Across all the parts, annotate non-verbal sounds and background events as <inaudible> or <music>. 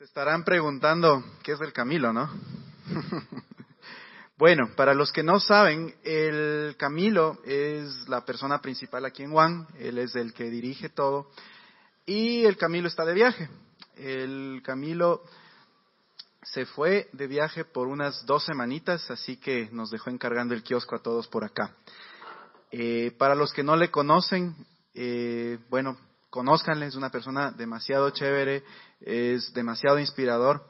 Se estarán preguntando qué es el Camilo, ¿no? <laughs> bueno, para los que no saben, el Camilo es la persona principal aquí en Juan, él es el que dirige todo y el Camilo está de viaje. El Camilo se fue de viaje por unas dos semanitas, así que nos dejó encargando el kiosco a todos por acá. Eh, para los que no le conocen, eh, bueno, conózcanle, es una persona demasiado chévere, es demasiado inspirador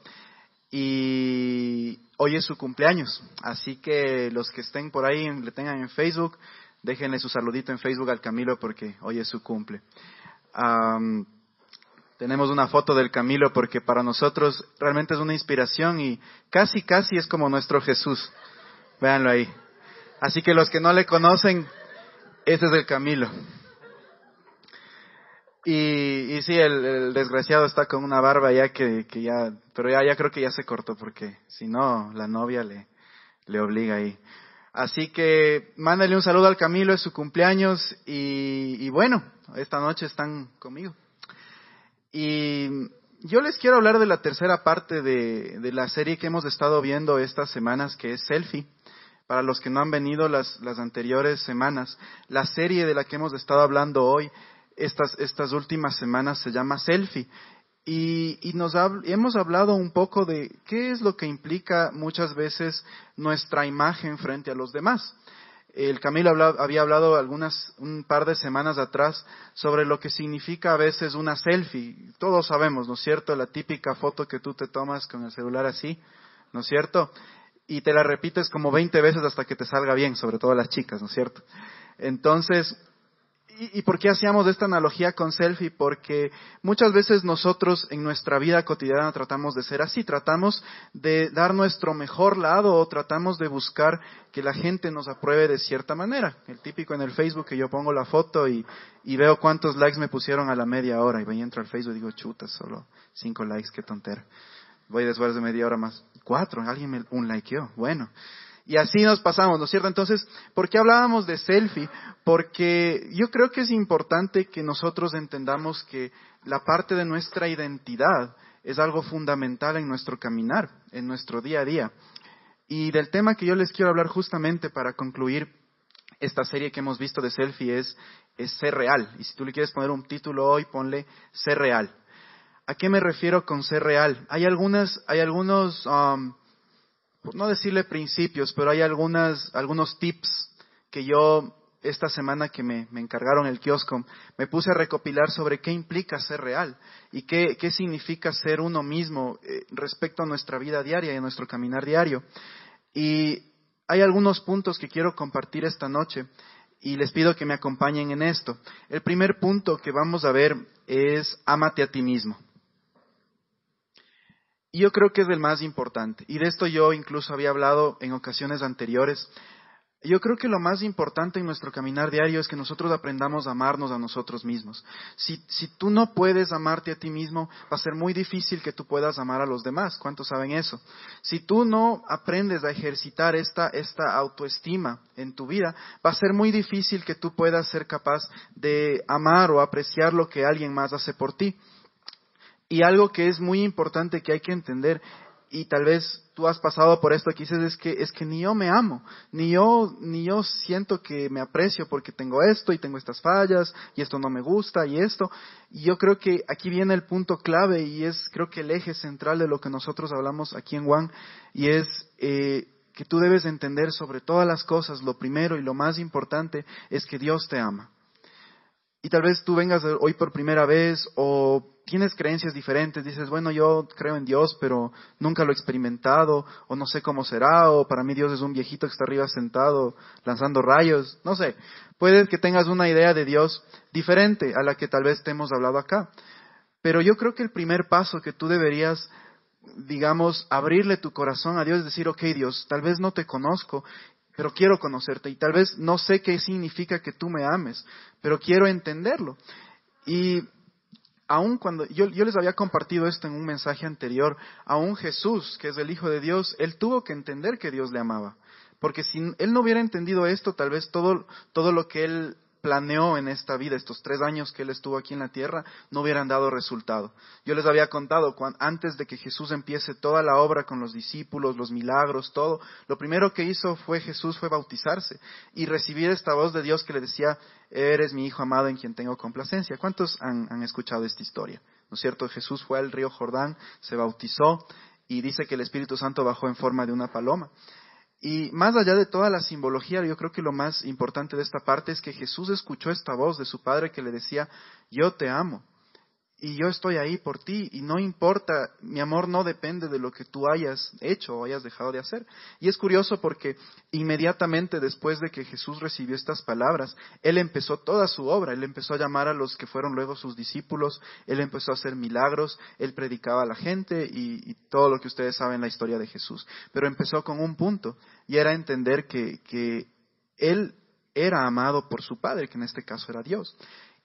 y hoy es su cumpleaños, así que los que estén por ahí, le tengan en Facebook, déjenle su saludito en Facebook al Camilo porque hoy es su cumple. tenemos una foto del Camilo porque para nosotros realmente es una inspiración y casi, casi es como nuestro Jesús. Véanlo ahí. Así que los que no le conocen, ese es el Camilo. Y, y sí, el, desgraciado está con una barba ya que, que ya, pero ya, ya creo que ya se cortó porque si no, la novia le, le obliga ahí. Así que mándale un saludo al Camilo, es su cumpleaños y, y bueno, esta noche están conmigo. Y yo les quiero hablar de la tercera parte de, de, la serie que hemos estado viendo estas semanas, que es Selfie. Para los que no han venido las, las anteriores semanas, la serie de la que hemos estado hablando hoy estas, estas últimas semanas se llama Selfie. Y, y nos hemos hablado un poco de qué es lo que implica muchas veces nuestra imagen frente a los demás. El Camilo había hablado algunas, un par de semanas atrás sobre lo que significa a veces una selfie. Todos sabemos, ¿no es cierto? La típica foto que tú te tomas con el celular así, ¿no es cierto? Y te la repites como 20 veces hasta que te salga bien, sobre todo las chicas, ¿no es cierto? Entonces, ¿Y, por qué hacíamos esta analogía con selfie? Porque muchas veces nosotros en nuestra vida cotidiana tratamos de ser así, tratamos de dar nuestro mejor lado o tratamos de buscar que la gente nos apruebe de cierta manera. El típico en el Facebook que yo pongo la foto y, veo cuántos likes me pusieron a la media hora y voy entro al Facebook y digo, chuta, solo cinco likes, qué tontera. Voy después de media hora más, cuatro, alguien me un likeó, bueno. Y así nos pasamos, ¿no es cierto? Entonces, ¿por qué hablábamos de selfie? Porque yo creo que es importante que nosotros entendamos que la parte de nuestra identidad es algo fundamental en nuestro caminar, en nuestro día a día. Y del tema que yo les quiero hablar justamente para concluir esta serie que hemos visto de selfie es, es ser real. Y si tú le quieres poner un título hoy, ponle ser real. ¿A qué me refiero con ser real? Hay algunas, hay algunos um, no decirle principios, pero hay algunas, algunos tips que yo esta semana que me, encargaron el kiosco, me puse a recopilar sobre qué implica ser real y qué, qué significa ser uno mismo eh, respecto a nuestra vida diaria y a nuestro caminar diario. Y hay algunos puntos que quiero compartir esta noche y les pido que me acompañen en esto. El primer punto que vamos a ver es ámate a ti mismo. Y yo creo que es el más importante. Y de esto yo incluso había hablado en ocasiones anteriores. Yo creo que lo más importante en nuestro caminar diario es que nosotros aprendamos a amarnos a nosotros mismos. Si, si tú no puedes amarte a ti mismo, va a ser muy difícil que tú puedas amar a los demás. ¿Cuántos saben eso? Si tú no aprendes a ejercitar esta, esta autoestima en tu vida, va a ser muy difícil que tú puedas ser capaz de amar o apreciar lo que alguien más hace por ti. Y algo que es muy importante que hay que entender, y tal vez tú has pasado por esto que dices, es que, es que ni yo me amo, ni yo, ni yo siento que me aprecio porque tengo esto y tengo estas fallas, y esto no me gusta, y esto. Y yo creo que aquí viene el punto clave, y es creo que el eje central de lo que nosotros hablamos aquí en Juan, y es eh, que tú debes entender sobre todas las cosas, lo primero y lo más importante es que Dios te ama. Y tal vez tú vengas hoy por primera vez o tienes creencias diferentes, dices, bueno, yo creo en Dios, pero nunca lo he experimentado, o no sé cómo será, o para mí Dios es un viejito que está arriba sentado lanzando rayos, no sé. Puede que tengas una idea de Dios diferente a la que tal vez te hemos hablado acá. Pero yo creo que el primer paso que tú deberías, digamos, abrirle tu corazón a Dios decir, ok Dios, tal vez no te conozco, pero quiero conocerte y tal vez no sé qué significa que tú me ames, pero quiero entenderlo. Y aún cuando yo, les había compartido esto en un mensaje anterior, aún Jesús, que es el Hijo de Dios, él tuvo que entender que Dios le amaba. Porque si él no hubiera entendido esto, tal vez todo, todo lo que él planeó en esta vida, estos tres años que él estuvo aquí en la tierra, no hubieran dado resultado. Yo les había contado, antes de que Jesús empiece toda la obra con los discípulos, los milagros, todo, lo primero que hizo fue Jesús fue bautizarse y recibir esta voz de Dios que le decía, eres mi hijo amado en quien tengo complacencia. ¿Cuántos han, han escuchado esta historia? ¿No es cierto? Jesús fue al río Jordán, se bautizó y dice que el Espíritu Santo bajó en forma de una paloma. Y más allá de toda la simbología, yo creo que lo más importante de esta parte es que Jesús escuchó esta voz de su Padre que le decía, yo te amo y yo estoy ahí por ti y no importa, mi amor no depende de lo que tú hayas hecho o hayas dejado de hacer. Y es curioso porque inmediatamente después de que Jesús recibió estas palabras, Él empezó toda su obra, Él empezó a llamar a los que fueron luego sus discípulos, Él empezó a hacer milagros, Él predicaba a la gente y, todo lo que ustedes saben la historia de Jesús. Pero empezó con un punto y era entender que Él era amado por su Padre, que en este caso era Dios.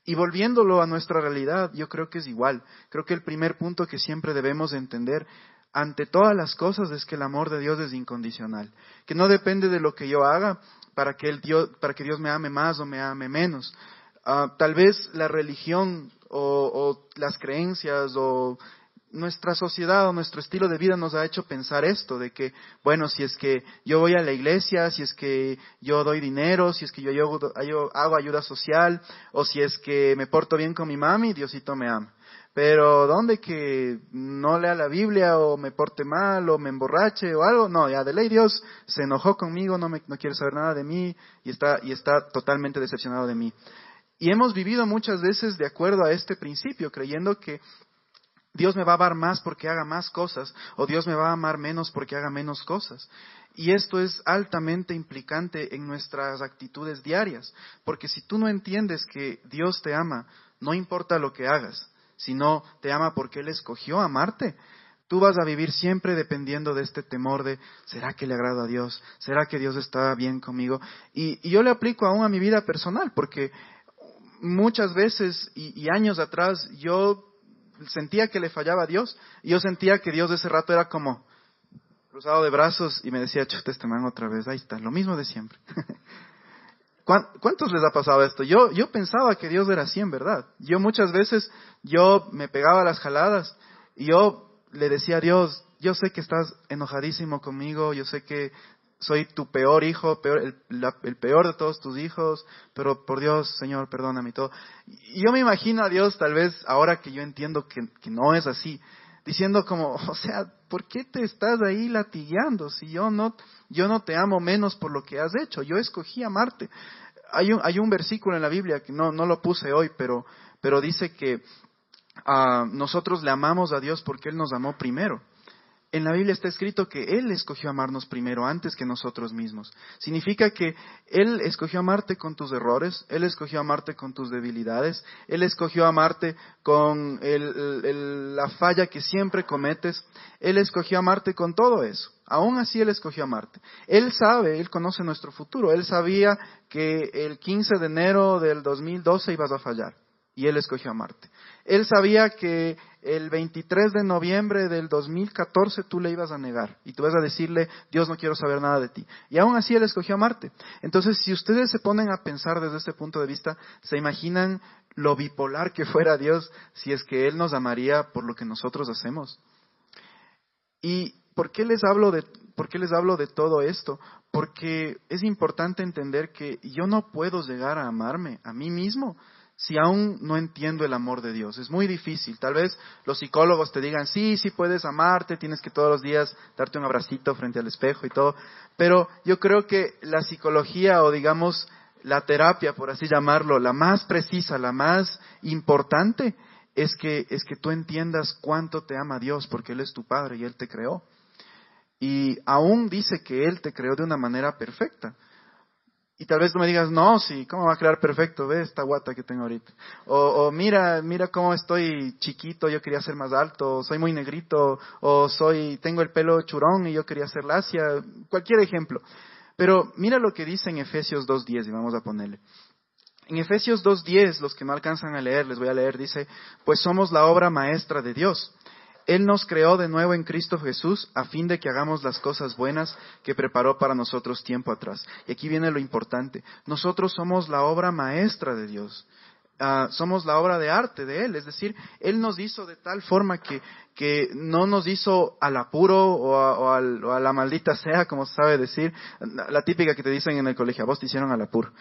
Y volviéndolo a nuestra realidad, yo creo que es igual. Creo que el primer punto que siempre debemos entender ante todas las cosas es que el amor de Dios es incondicional, que no depende de lo que yo haga para que, el Dios, para que Dios me ame más o me ame menos. Ah, tal vez la religión o, o las creencias o nuestra sociedad o nuestro estilo de vida nos ha hecho pensar esto, de que, bueno, si es que yo voy a la iglesia, si es que yo doy dinero, si es que yo, hago ayuda social, o si es que me porto bien con mi mami, Diosito me ama. Pero ¿dónde que no lea la Biblia o me porte mal o me emborrache o algo? No, ya de ley Dios se enojó conmigo, no, me, no quiere saber nada de mí y está, y está totalmente decepcionado de mí. Y hemos vivido muchas veces de acuerdo a este principio, creyendo que Dios me va a amar más porque haga más cosas o Dios me va a amar menos porque haga menos cosas. Y esto es altamente implicante en nuestras actitudes diarias, porque si tú no entiendes que Dios te ama, no importa lo que hagas, sino te ama porque Él escogió amarte, tú vas a vivir siempre dependiendo de este temor de, ¿será que le agrado a Dios? ¿Será que Dios está bien conmigo? Y, yo le aplico aún a mi vida personal, porque muchas veces y, y años atrás yo sentía que le fallaba a Dios y yo sentía que Dios de ese rato era como cruzado de brazos y me decía, chute este man otra vez, ahí está, lo mismo de siempre. <laughs> ¿Cuántos les ha pasado esto? Yo, yo pensaba que Dios era así en verdad. Yo muchas veces, yo me pegaba las jaladas y yo le decía a Dios, yo sé que estás enojadísimo conmigo, yo sé que soy tu peor hijo, el, peor de todos tus hijos, pero por Dios, Señor, perdóname todo. Y yo me imagino a Dios, tal vez ahora que yo entiendo que, no es así, diciendo como, <laughs> o sea, ¿por qué te estás ahí latigueando si yo no, yo no te amo menos por lo que has hecho? Yo escogí amarte. Hay un, hay un versículo en la Biblia que no, no lo puse hoy, pero, pero dice que uh, nosotros le amamos a Dios porque Él nos amó primero. En la Biblia está escrito que Él escogió amarnos primero antes que nosotros mismos. Significa que Él escogió amarte con tus errores, Él escogió amarte con tus debilidades, Él escogió amarte con la falla que siempre cometes, Él escogió amarte con todo eso. Aún así Él escogió amarte. Él sabe, Él conoce nuestro futuro. Él sabía que el 15 de enero del 2012 ibas a fallar y Él escogió amarte. Él sabía que el 23 de noviembre del 2014 tú le ibas a negar y tú vas a decirle, Dios no quiero saber nada de ti. Y aún así Él escogió amarte. Entonces, si ustedes se ponen a pensar desde este punto de vista, se imaginan lo bipolar que fuera Dios si es que Él nos amaría por lo que nosotros hacemos. ¿Y por qué les hablo de, por qué les hablo de todo esto? Porque es importante entender que yo no puedo llegar a amarme a mí mismo si aún no entiendo el amor de Dios. Es muy difícil. Tal vez los psicólogos te digan, sí, sí puedes amarte, tienes que todos los días darte un abracito frente al espejo y todo. Pero yo creo que la psicología o digamos la terapia, por así llamarlo, la más precisa, la más importante, es que, es que tú entiendas cuánto te ama Dios, porque Él es tu Padre y Él te creó. Y aún dice que Él te creó de una manera perfecta. Y tal vez tú me digas, no, sí, ¿cómo va a crear perfecto? Ve esta guata que tengo ahorita. O, mira, mira cómo estoy chiquito, yo quería ser más alto, soy muy negrito, o soy, tengo el pelo churón y yo quería ser lacia, cualquier ejemplo. Pero mira lo que dice en Efesios 2.10 y vamos a ponerle. En Efesios 2.10, los que no alcanzan a leer, les voy a leer, dice, pues somos la obra maestra de Dios. Él nos creó de nuevo en Cristo Jesús a fin de que hagamos las cosas buenas que preparó para nosotros tiempo atrás. Y aquí viene lo importante. Nosotros somos la obra maestra de Dios. Ah, somos la obra de arte de Él. Es decir, Él nos hizo de tal forma que, que no nos hizo al apuro o a, o a la maldita sea, como se sabe decir. La típica que te dicen en el colegio, a vos te hicieron al apuro.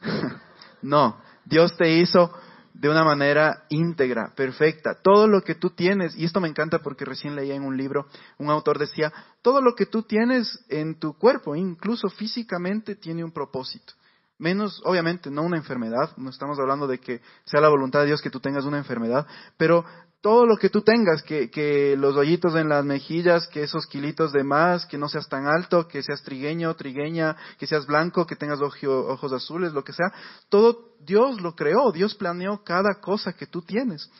<laughs> no, Dios te hizo de una manera íntegra, perfecta. Todo lo que tú tienes, y esto me encanta porque recién leía en un libro, un autor decía, todo lo que tú tienes en tu cuerpo, incluso físicamente, tiene un propósito. Menos, obviamente, no una enfermedad, no estamos hablando de que sea la voluntad de Dios que tú tengas una enfermedad, pero todo lo que tú tengas, que, que, los hoyitos en las mejillas, que esos kilitos de más, que no seas tan alto, que seas trigueño, trigueña, que seas blanco, que tengas ojos azules, lo que sea, todo Dios lo creó, Dios planeó cada cosa que tú tienes.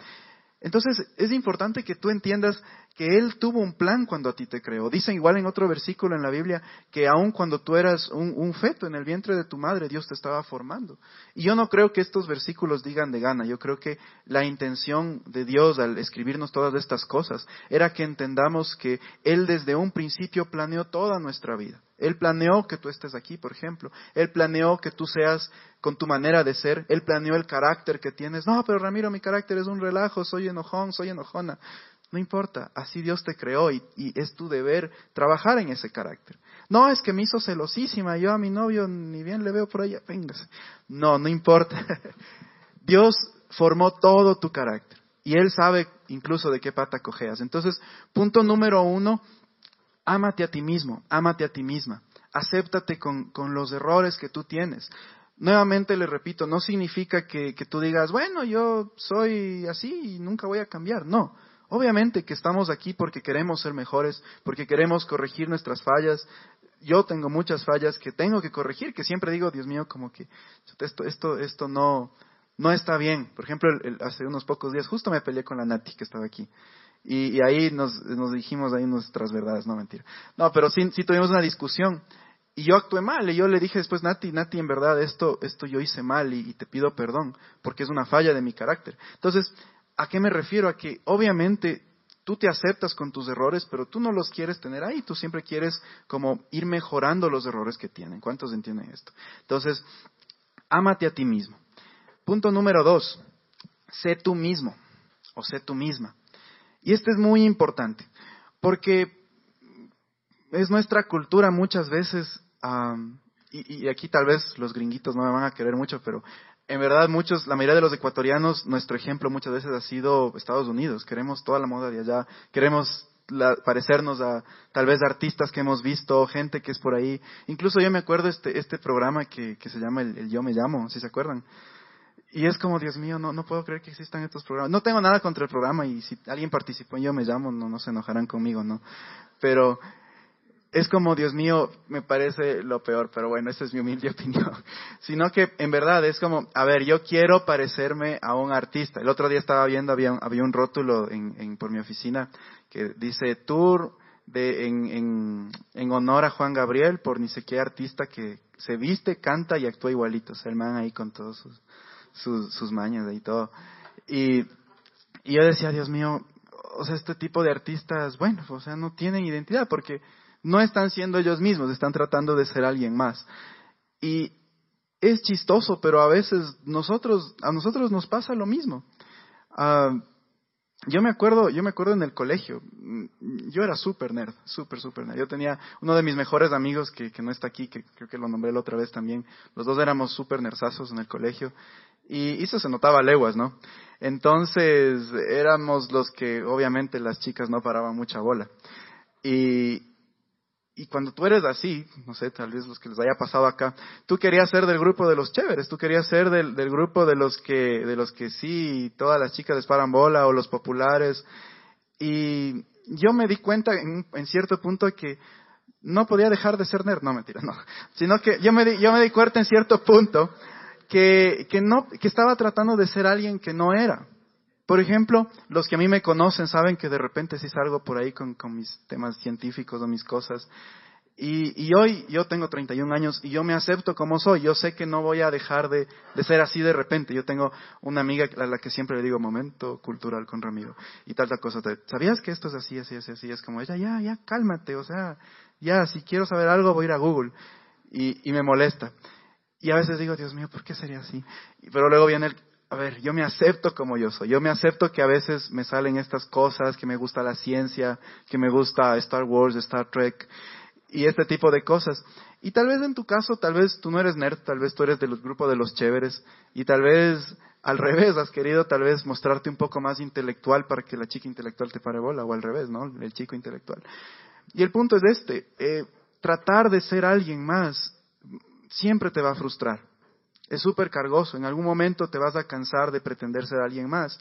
Entonces es importante que tú entiendas que Él tuvo un plan cuando a ti te creó. Dicen igual en otro versículo en la Biblia que aun cuando tú eras un, feto en el vientre de tu madre, Dios te estaba formando. Y yo no creo que estos versículos digan de gana. Yo creo que la intención de Dios al escribirnos todas estas cosas era que entendamos que Él desde un principio planeó toda nuestra vida. Él planeó que tú estés aquí, por ejemplo. Él planeó que tú seas con tu manera de ser. Él planeó el carácter que tienes. No, pero Ramiro, mi carácter es un relajo, soy enojón, soy enojona. No importa, así Dios te creó y, es tu deber trabajar en ese carácter. No, es que me hizo celosísima, yo a mi novio ni bien le veo por allá, véngase. No, no importa. <laughs> Dios formó todo tu carácter y Él sabe incluso de qué pata cojeas. Entonces, punto número uno, ámate a ti mismo, ámate a ti misma, acéptate con, los errores que tú tienes. Nuevamente le repito, no significa que, que, tú digas, bueno, yo soy así y nunca voy a cambiar. No, obviamente que estamos aquí porque queremos ser mejores, porque queremos corregir nuestras fallas. Yo tengo muchas fallas que tengo que corregir, que siempre digo, Dios mío, como que esto, esto, esto no, no está bien. Por ejemplo, hace unos pocos días justo me peleé con la Nati que estaba aquí. Y, ahí nos, nos, dijimos ahí nuestras verdades, no mentira. No, pero sí, sí tuvimos una discusión. Y yo actué mal, y yo le dije después, Nati, Nati, en verdad esto, esto yo hice mal y, te pido perdón, porque es una falla de mi carácter. Entonces, ¿a qué me refiero? A que obviamente tú te aceptas con tus errores, pero tú no los quieres tener ahí, tú siempre quieres como ir mejorando los errores que tienen. ¿Cuántos entienden esto? Entonces, ámate a ti mismo. Punto número dos, sé tú mismo o sé tú misma. Y esto es muy importante, porque es nuestra cultura muchas veces, y, aquí tal vez los gringuitos no me van a querer mucho, pero en verdad muchos, la mayoría de los ecuatorianos, nuestro ejemplo muchas veces ha sido Estados Unidos. Queremos toda la moda de allá, queremos parecernos a tal vez artistas que hemos visto, gente que es por ahí. Incluso yo me acuerdo este, este programa que, que se llama el, el Yo Me Llamo, si se acuerdan. Y es como, Dios mío, no, no puedo creer que existan estos programas. No tengo nada contra el programa y si alguien participó en Yo Me Llamo, no, no se enojarán conmigo, ¿no? Pero es como, Dios mío, me parece lo peor, pero bueno, esa es mi humilde <laughs> opinión. Sino que en verdad es como, a ver, yo quiero parecerme a un artista. El otro día estaba viendo, había, un rótulo en, en, por mi oficina que dice tour de, en, en, en honor a Juan Gabriel por ni sé qué artista que se viste, canta y actúa igualito. O sea, el man ahí con todos sus sus, sus mañas y todo. Y, y yo decía, Dios mío, o sea, este tipo de artistas, bueno, o sea, no tienen identidad porque no están siendo ellos mismos, están tratando de ser alguien más. Y es chistoso, pero a veces nosotros, a nosotros nos pasa lo mismo. Uh, yo me acuerdo, yo me acuerdo en el colegio, mm, yo era súper nerd, súper, súper nerd. Yo tenía uno de mis mejores amigos que, que no está aquí, que creo que lo nombré la otra vez también. Los dos éramos súper nerdazos en el colegio. Y eso se notaba a leguas, ¿no? Entonces éramos los que obviamente las chicas no paraban mucha bola. Y, y cuando tú eres así, no sé, tal vez los que les haya pasado acá, tú querías ser del grupo de los chéveres, tú querías ser del, grupo de los que, de los que sí, todas las chicas les paran bola o los populares. Y yo me di cuenta en, en cierto punto que no podía dejar de ser nerd, no mentira, no, sino que yo me di, yo me di cuenta en cierto punto que, que no, que estaba tratando de ser alguien que no era. Por ejemplo, los que a mí me conocen saben que de repente sí salgo por ahí con, mis temas científicos o mis cosas. Y, hoy yo tengo 31 años y yo me acepto como soy. Yo sé que no voy a dejar de, ser así de repente. Yo tengo una amiga a la que siempre le digo momento cultural con Ramiro y tal, tal cosa. ¿Sabías que esto es así, así, así, así? Es como, ella, ya, ya, cálmate. O sea, ya, si quiero saber algo voy a ir a Google. Y, y me molesta. Y a veces digo, Dios mío, ¿por qué sería así? Pero luego viene el, a ver, yo me acepto como yo soy. Yo me acepto que a veces me salen estas cosas, que me gusta la ciencia, que me gusta Star Wars, Star Trek y este tipo de cosas. Y tal vez en tu caso, tal vez tú no eres nerd, tal vez tú eres del grupo de los chéveres y tal vez al <laughs> revés has querido tal vez mostrarte un poco más intelectual para que la chica intelectual te pare bola o al revés, ¿no? El chico intelectual. Y el punto es este, eh, tratar de ser alguien más siempre te va a frustrar. Es súper cargoso, en algún momento te vas a cansar de pretender ser alguien más.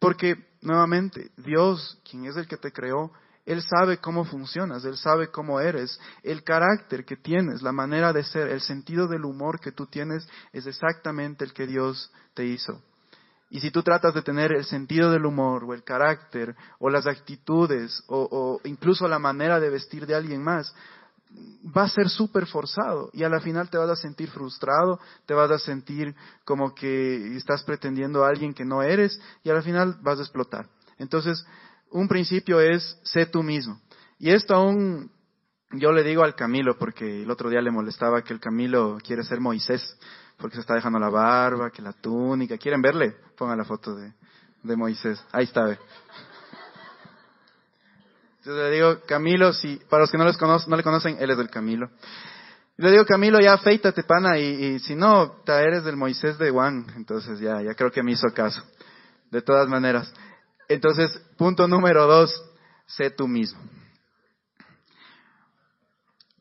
Porque, nuevamente, Dios, quien es el que te creó, él sabe cómo funcionas, Él sabe cómo eres, el carácter que tienes, la manera de ser, el sentido del humor que tú tienes es exactamente el que Dios te hizo. Y si tú tratas de tener el sentido del humor o el carácter o las actitudes o, incluso la manera de vestir de alguien más, va a ser súper forzado y a la final te vas a sentir frustrado, te vas a sentir como que estás pretendiendo a alguien que no eres y a la final vas a explotar. Entonces, un principio es, sé tú mismo. Y esto aún yo le digo al Camilo, porque el otro día le molestaba que el Camilo quiere ser Moisés, porque se está dejando la barba, que la túnica. ¿Quieren verle? Pongan la foto de, de Moisés. Ahí está, ve. Entonces le digo, Camilo, si, para los que no, les no le conocen, él es del Camilo. Le digo, Camilo, ya afeítate, pana, y, si no, eres del Moisés de Juan. Entonces ya, ya creo que me hizo caso. De todas maneras. Entonces, punto número dos, sé tú mismo.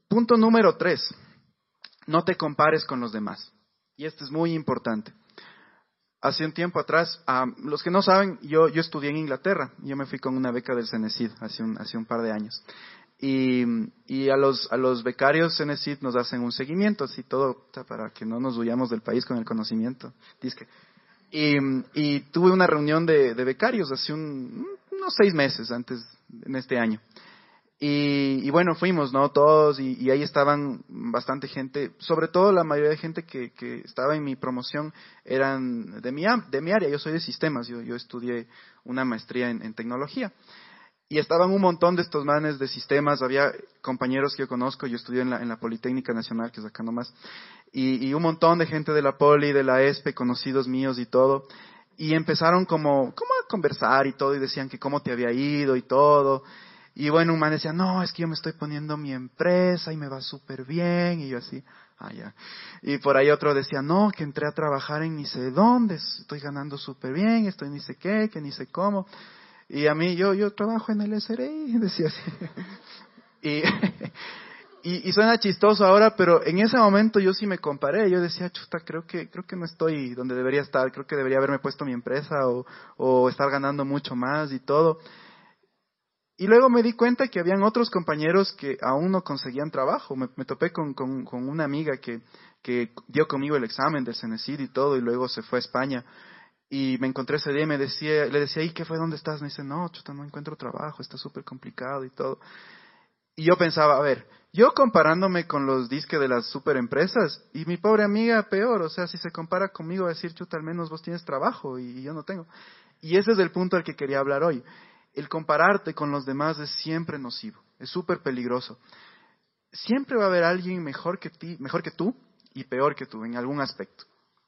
Punto número tres, no te compares con los demás. Y esto es muy importante. Hace un tiempo atrás, los que no saben, yo, yo estudié en Inglaterra. Yo me fui con una beca del CENESID hace un, hace un par de años. Y, y, a, los, a los becarios CENESID nos hacen un seguimiento, así todo, para que no nos huyamos del país con el conocimiento. Dice y, tuve una reunión de, becarios hace unos seis meses antes, en este año. Y, bueno, fuimos, ¿no? Todos, y, ahí estaban bastante gente, sobre todo la mayoría de gente que, estaba en mi promoción eran de mi, de mi área, yo soy de sistemas, yo, yo estudié una maestría en tecnología. Y estaban un montón de estos manes de sistemas, había compañeros que yo conozco, yo estudié en la, en la Politécnica Nacional, que es acá nomás, y, y un montón de gente de la Poli, de la ESPE, conocidos míos y todo, y empezaron como, como a conversar y todo, y decían que cómo te había ido y todo, y bueno, un man decía, no, es que yo me estoy poniendo mi empresa y me va súper bien, y yo así, ah, ya. Y por ahí otro decía, no, que entré a trabajar en ni sé dónde, estoy ganando súper bien, estoy ni sé qué, que ni sé cómo. Y a mí, yo, yo trabajo en el SRI, <laughs> decía así. <laughs> y, y, suena chistoso ahora, pero en ese momento yo sí me comparé. Yo decía, chuta, creo que, creo que no estoy donde debería estar. Creo que debería haberme puesto mi empresa o, o estar ganando mucho más y todo. Y luego me di cuenta que habían otros compañeros que aún no conseguían trabajo. Me, topé con, con, una amiga que, que dio conmigo el examen del CENESID y todo, y luego se fue a España. Y me encontré ese día y me decía, le decía, ¿y qué fue? ¿Dónde estás? Me dice, no, chuta, no encuentro trabajo, está súper complicado y todo. Y yo pensaba, a ver, yo comparándome con los disques de las super empresas y mi pobre amiga peor, o sea, si se compara conmigo va a decir, chuta, al menos vos tienes trabajo y, yo no tengo. Y ese es el punto al que quería hablar hoy. El compararte con los demás es siempre nocivo, es súper peligroso. Siempre va a haber alguien mejor que, ti, mejor que tú y peor que tú en algún aspecto.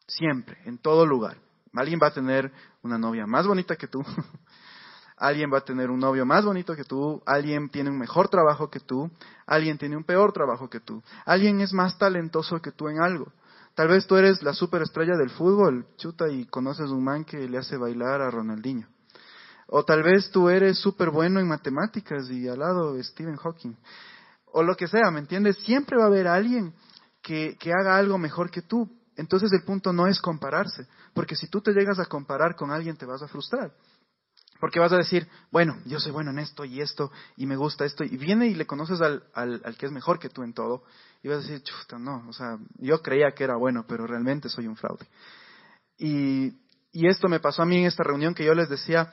Siempre, en todo lugar. Alguien va a tener una novia más bonita que tú. <laughs> alguien va a tener un novio más bonito que tú. Alguien tiene un mejor trabajo que tú. Alguien tiene un peor trabajo que tú. Alguien es más talentoso que tú en algo. Tal vez tú eres la superestrella del fútbol, chuta, y conoces un man que le hace bailar a Ronaldinho. O tal vez tú eres súper bueno en matemáticas y al lado Stephen Hawking. O lo que sea, ¿me entiendes? Siempre va a haber alguien que, que haga algo mejor que tú. Entonces el punto no es compararse, porque si tú te llegas a comparar con alguien te vas a frustrar. Porque vas a decir, bueno, yo soy bueno en esto y esto, y me gusta esto, y viene y le conoces al, al, que es mejor que tú en todo, y vas a decir, chuta, no, o sea, yo creía que era bueno, pero realmente soy un fraude. Y, y esto me pasó a mí en esta reunión que yo les decía,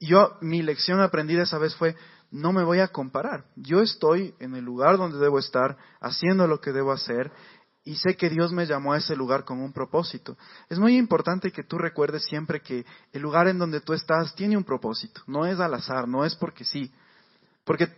yo, mi lección aprendida esa vez fue, no me voy a comparar. Yo estoy en el lugar donde debo estar, haciendo lo que debo hacer, y sé que Dios me llamó a ese lugar con un propósito. Es muy importante que tú recuerdes siempre que el lugar en donde tú estás tiene un propósito, no es al azar, no es porque sí. Porque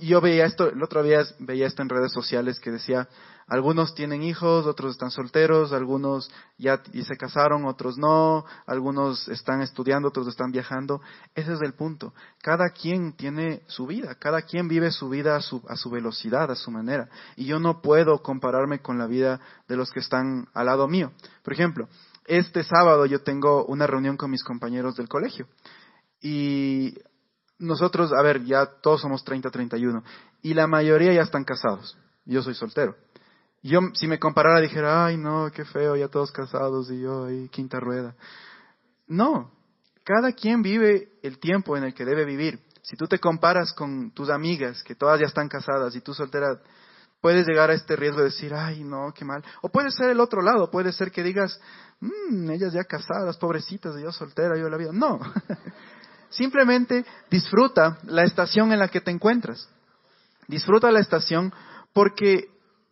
yo veía esto, el otro día veía esto en redes sociales que decía, algunos tienen hijos, otros están solteros, algunos ya y se casaron, otros no, algunos están estudiando, otros están viajando. Ese es el punto. Cada quien tiene su vida, cada quien vive su vida a su, a su velocidad, a su manera. Y yo no puedo compararme con la vida de los que están al lado mío. Por ejemplo, este sábado yo tengo una reunión con mis compañeros del colegio. Y nosotros, a ver, ya todos somos 30, 31, y la mayoría ya están casados. Yo soy soltero. Yo, si me comparara, dijera, ay, no, qué feo, ya todos casados y yo ahí, quinta rueda. No, cada quien vive el tiempo en el que debe vivir. Si tú te comparas con tus amigas, que todas ya están casadas, y tú soltera, puedes llegar a este riesgo de decir, ay, no, qué mal. O puede ser el otro lado, puede ser que digas, mmm, ellas ya casadas, pobrecitas, y yo soltera, yo la vida. No. <laughs> Simplemente disfruta la estación en la que te encuentras. Disfruta la estación porque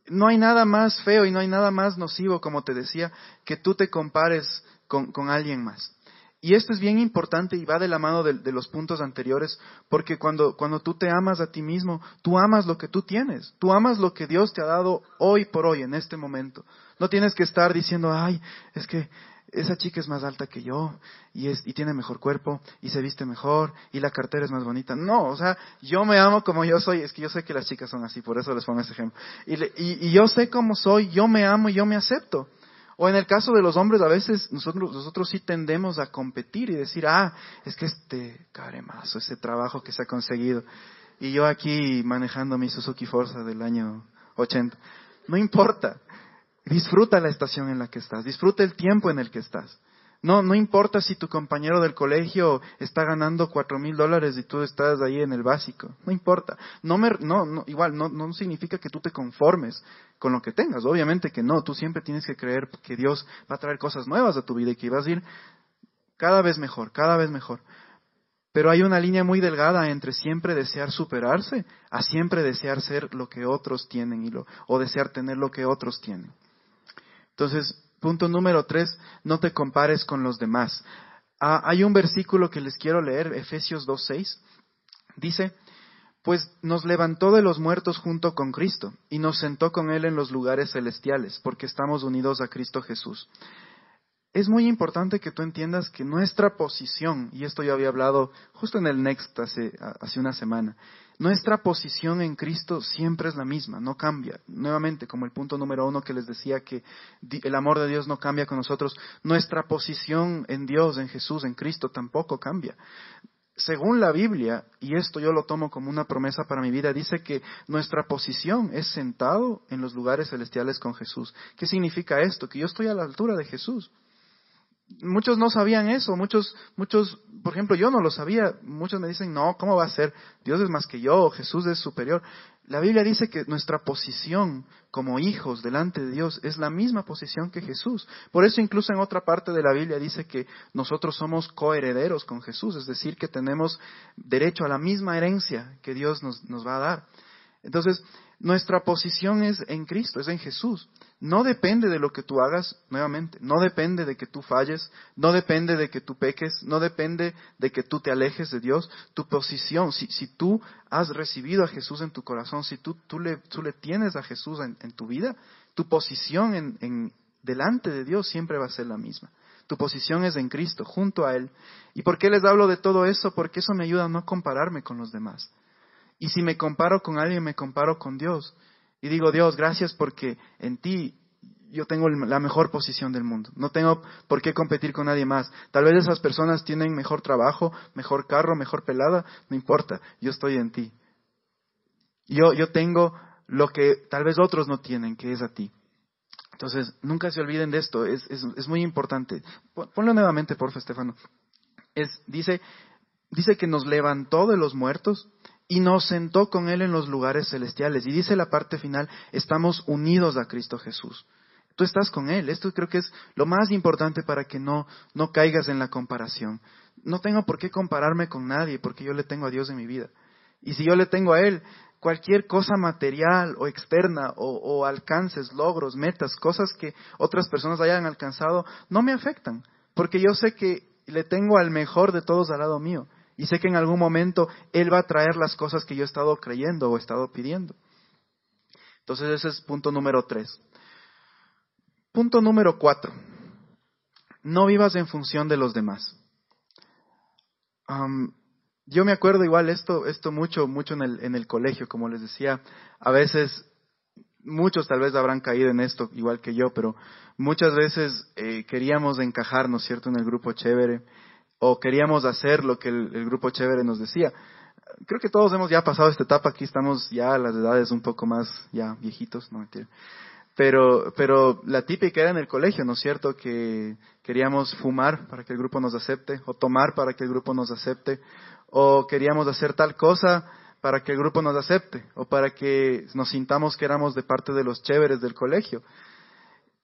no hay nada más feo y no hay nada más nocivo, como te decía, que tú te compares con, alguien más. Y esto es bien importante y va de la mano de, de, los puntos anteriores, porque cuando, cuando tú te amas a ti mismo, tú amas lo que tú tienes, tú amas lo que Dios te ha dado hoy por hoy, en este momento. No tienes que estar diciendo, ay, es que esa chica es más alta que yo y, es, y tiene mejor cuerpo y se viste mejor y la cartera es más bonita. No, o sea, yo me amo como yo soy. Es que yo sé que las chicas son así, por eso les pongo ese ejemplo. Y, y, y yo sé cómo soy, yo me amo y yo me acepto. O en el caso de los hombres, a veces nosotros, nosotros sí tendemos a competir y decir, ah, es que este caremazo, ese trabajo que se ha conseguido. Y yo aquí manejando mi Suzuki Forza del año 80. No importa. Disfruta la estación en la que estás, disfruta el tiempo en el que estás. No, no importa si tu compañero del colegio está ganando cuatro mil dólares y tú estás ahí en el básico. No importa. No me, no, no, igual, no, no significa que tú te conformes con lo que tengas. Obviamente que no. Tú siempre tienes que creer que Dios va a traer cosas nuevas a tu vida y que vas a ir cada vez mejor, cada vez mejor. Pero hay una línea muy delgada entre siempre desear superarse a siempre desear ser lo que otros tienen y lo, o desear tener lo que otros tienen. Entonces, punto número tres, no te compares con los demás. Ah, hay un versículo que les quiero leer, Efesios 2.6. Dice, pues nos levantó de los muertos junto con Cristo y nos sentó con Él en los lugares celestiales, porque estamos unidos a Cristo Jesús. Es muy importante que tú entiendas que nuestra posición, y esto yo había hablado justo en el Next hace, hace una semana, nuestra posición en Cristo siempre es la misma, no cambia. Nuevamente, como el punto número uno que les decía que el amor de Dios no cambia con nosotros, nuestra posición en Dios, en Jesús, en Cristo tampoco cambia. Según la Biblia, y esto yo lo tomo como una promesa para mi vida, dice que nuestra posición es sentado en los lugares celestiales con Jesús. ¿Qué significa esto? Que yo estoy a la altura de Jesús. Muchos no sabían eso, muchos, muchos, por ejemplo, yo no lo sabía, muchos me dicen, no, ¿cómo va a ser? Dios es más que yo, Jesús es superior. La Biblia dice que nuestra posición como hijos delante de Dios es la misma posición que Jesús. Por eso incluso en otra parte de la Biblia dice que nosotros somos coherederos con Jesús, es decir, que tenemos derecho a la misma herencia que Dios nos, nos va a dar. Entonces, nuestra posición es en Cristo, es en Jesús. No depende de lo que tú hagas, nuevamente, no depende de que tú falles, no depende de que tú peques, no depende de que tú te alejes de Dios. Tu posición, si, tú has recibido a Jesús en tu corazón, si tú, tú, le, tú le tienes a Jesús en, en tu vida, tu posición en, en, delante de Dios siempre va a ser la misma. Tu posición es en Cristo, junto a Él. ¿Y por qué les hablo de todo eso? Porque eso me ayuda a no compararme con los demás. Y si me comparo con alguien, me comparo con Dios. Y digo, Dios, gracias porque en ti yo tengo la mejor posición del mundo. No tengo por qué competir con nadie más. Tal vez esas personas tienen mejor trabajo, mejor carro, mejor pelada. No importa, yo estoy en ti. Yo, yo tengo lo que tal vez otros no tienen, que es a ti. Entonces, nunca se olviden de esto, es, es, es muy importante. Ponlo nuevamente, porfa, Estefano. Es, dice, dice que nos levantó de los muertos y nos sentó con Él en los lugares celestiales. Y dice la parte final, estamos unidos a Cristo Jesús. Tú estás con Él. Esto creo que es lo más importante para que no, no caigas en la comparación. No tengo por qué compararme con nadie porque yo le tengo a Dios en mi vida. Y si yo le tengo a Él, cualquier cosa material o externa o, alcances, logros, metas, cosas que otras personas hayan alcanzado, no me afectan, porque yo sé que le tengo al mejor de todos al lado mío y sé que en algún momento Él va a traer las cosas que yo he estado creyendo o he estado pidiendo. Entonces ese es punto número tres. Punto número cuatro. No vivas en función de los demás yo me acuerdo igual esto, esto mucho, mucho en el, en el colegio, como les decía, a veces, muchos tal vez habrán caído en esto, igual que yo, pero muchas veces eh, queríamos encajar, ¿no es cierto?, en el grupo chévere, o queríamos hacer lo que el, grupo chévere nos decía. Creo que todos hemos ya pasado esta etapa, aquí estamos ya a las edades un poco más, ya viejitos, no mentira. Pero, pero la típica era en el colegio, ¿no es cierto? Que queríamos fumar para que el grupo nos acepte, o tomar para que el grupo nos acepte, o queríamos hacer tal cosa para que el grupo nos acepte, o para que nos sintamos que éramos de parte de los chéveres del colegio.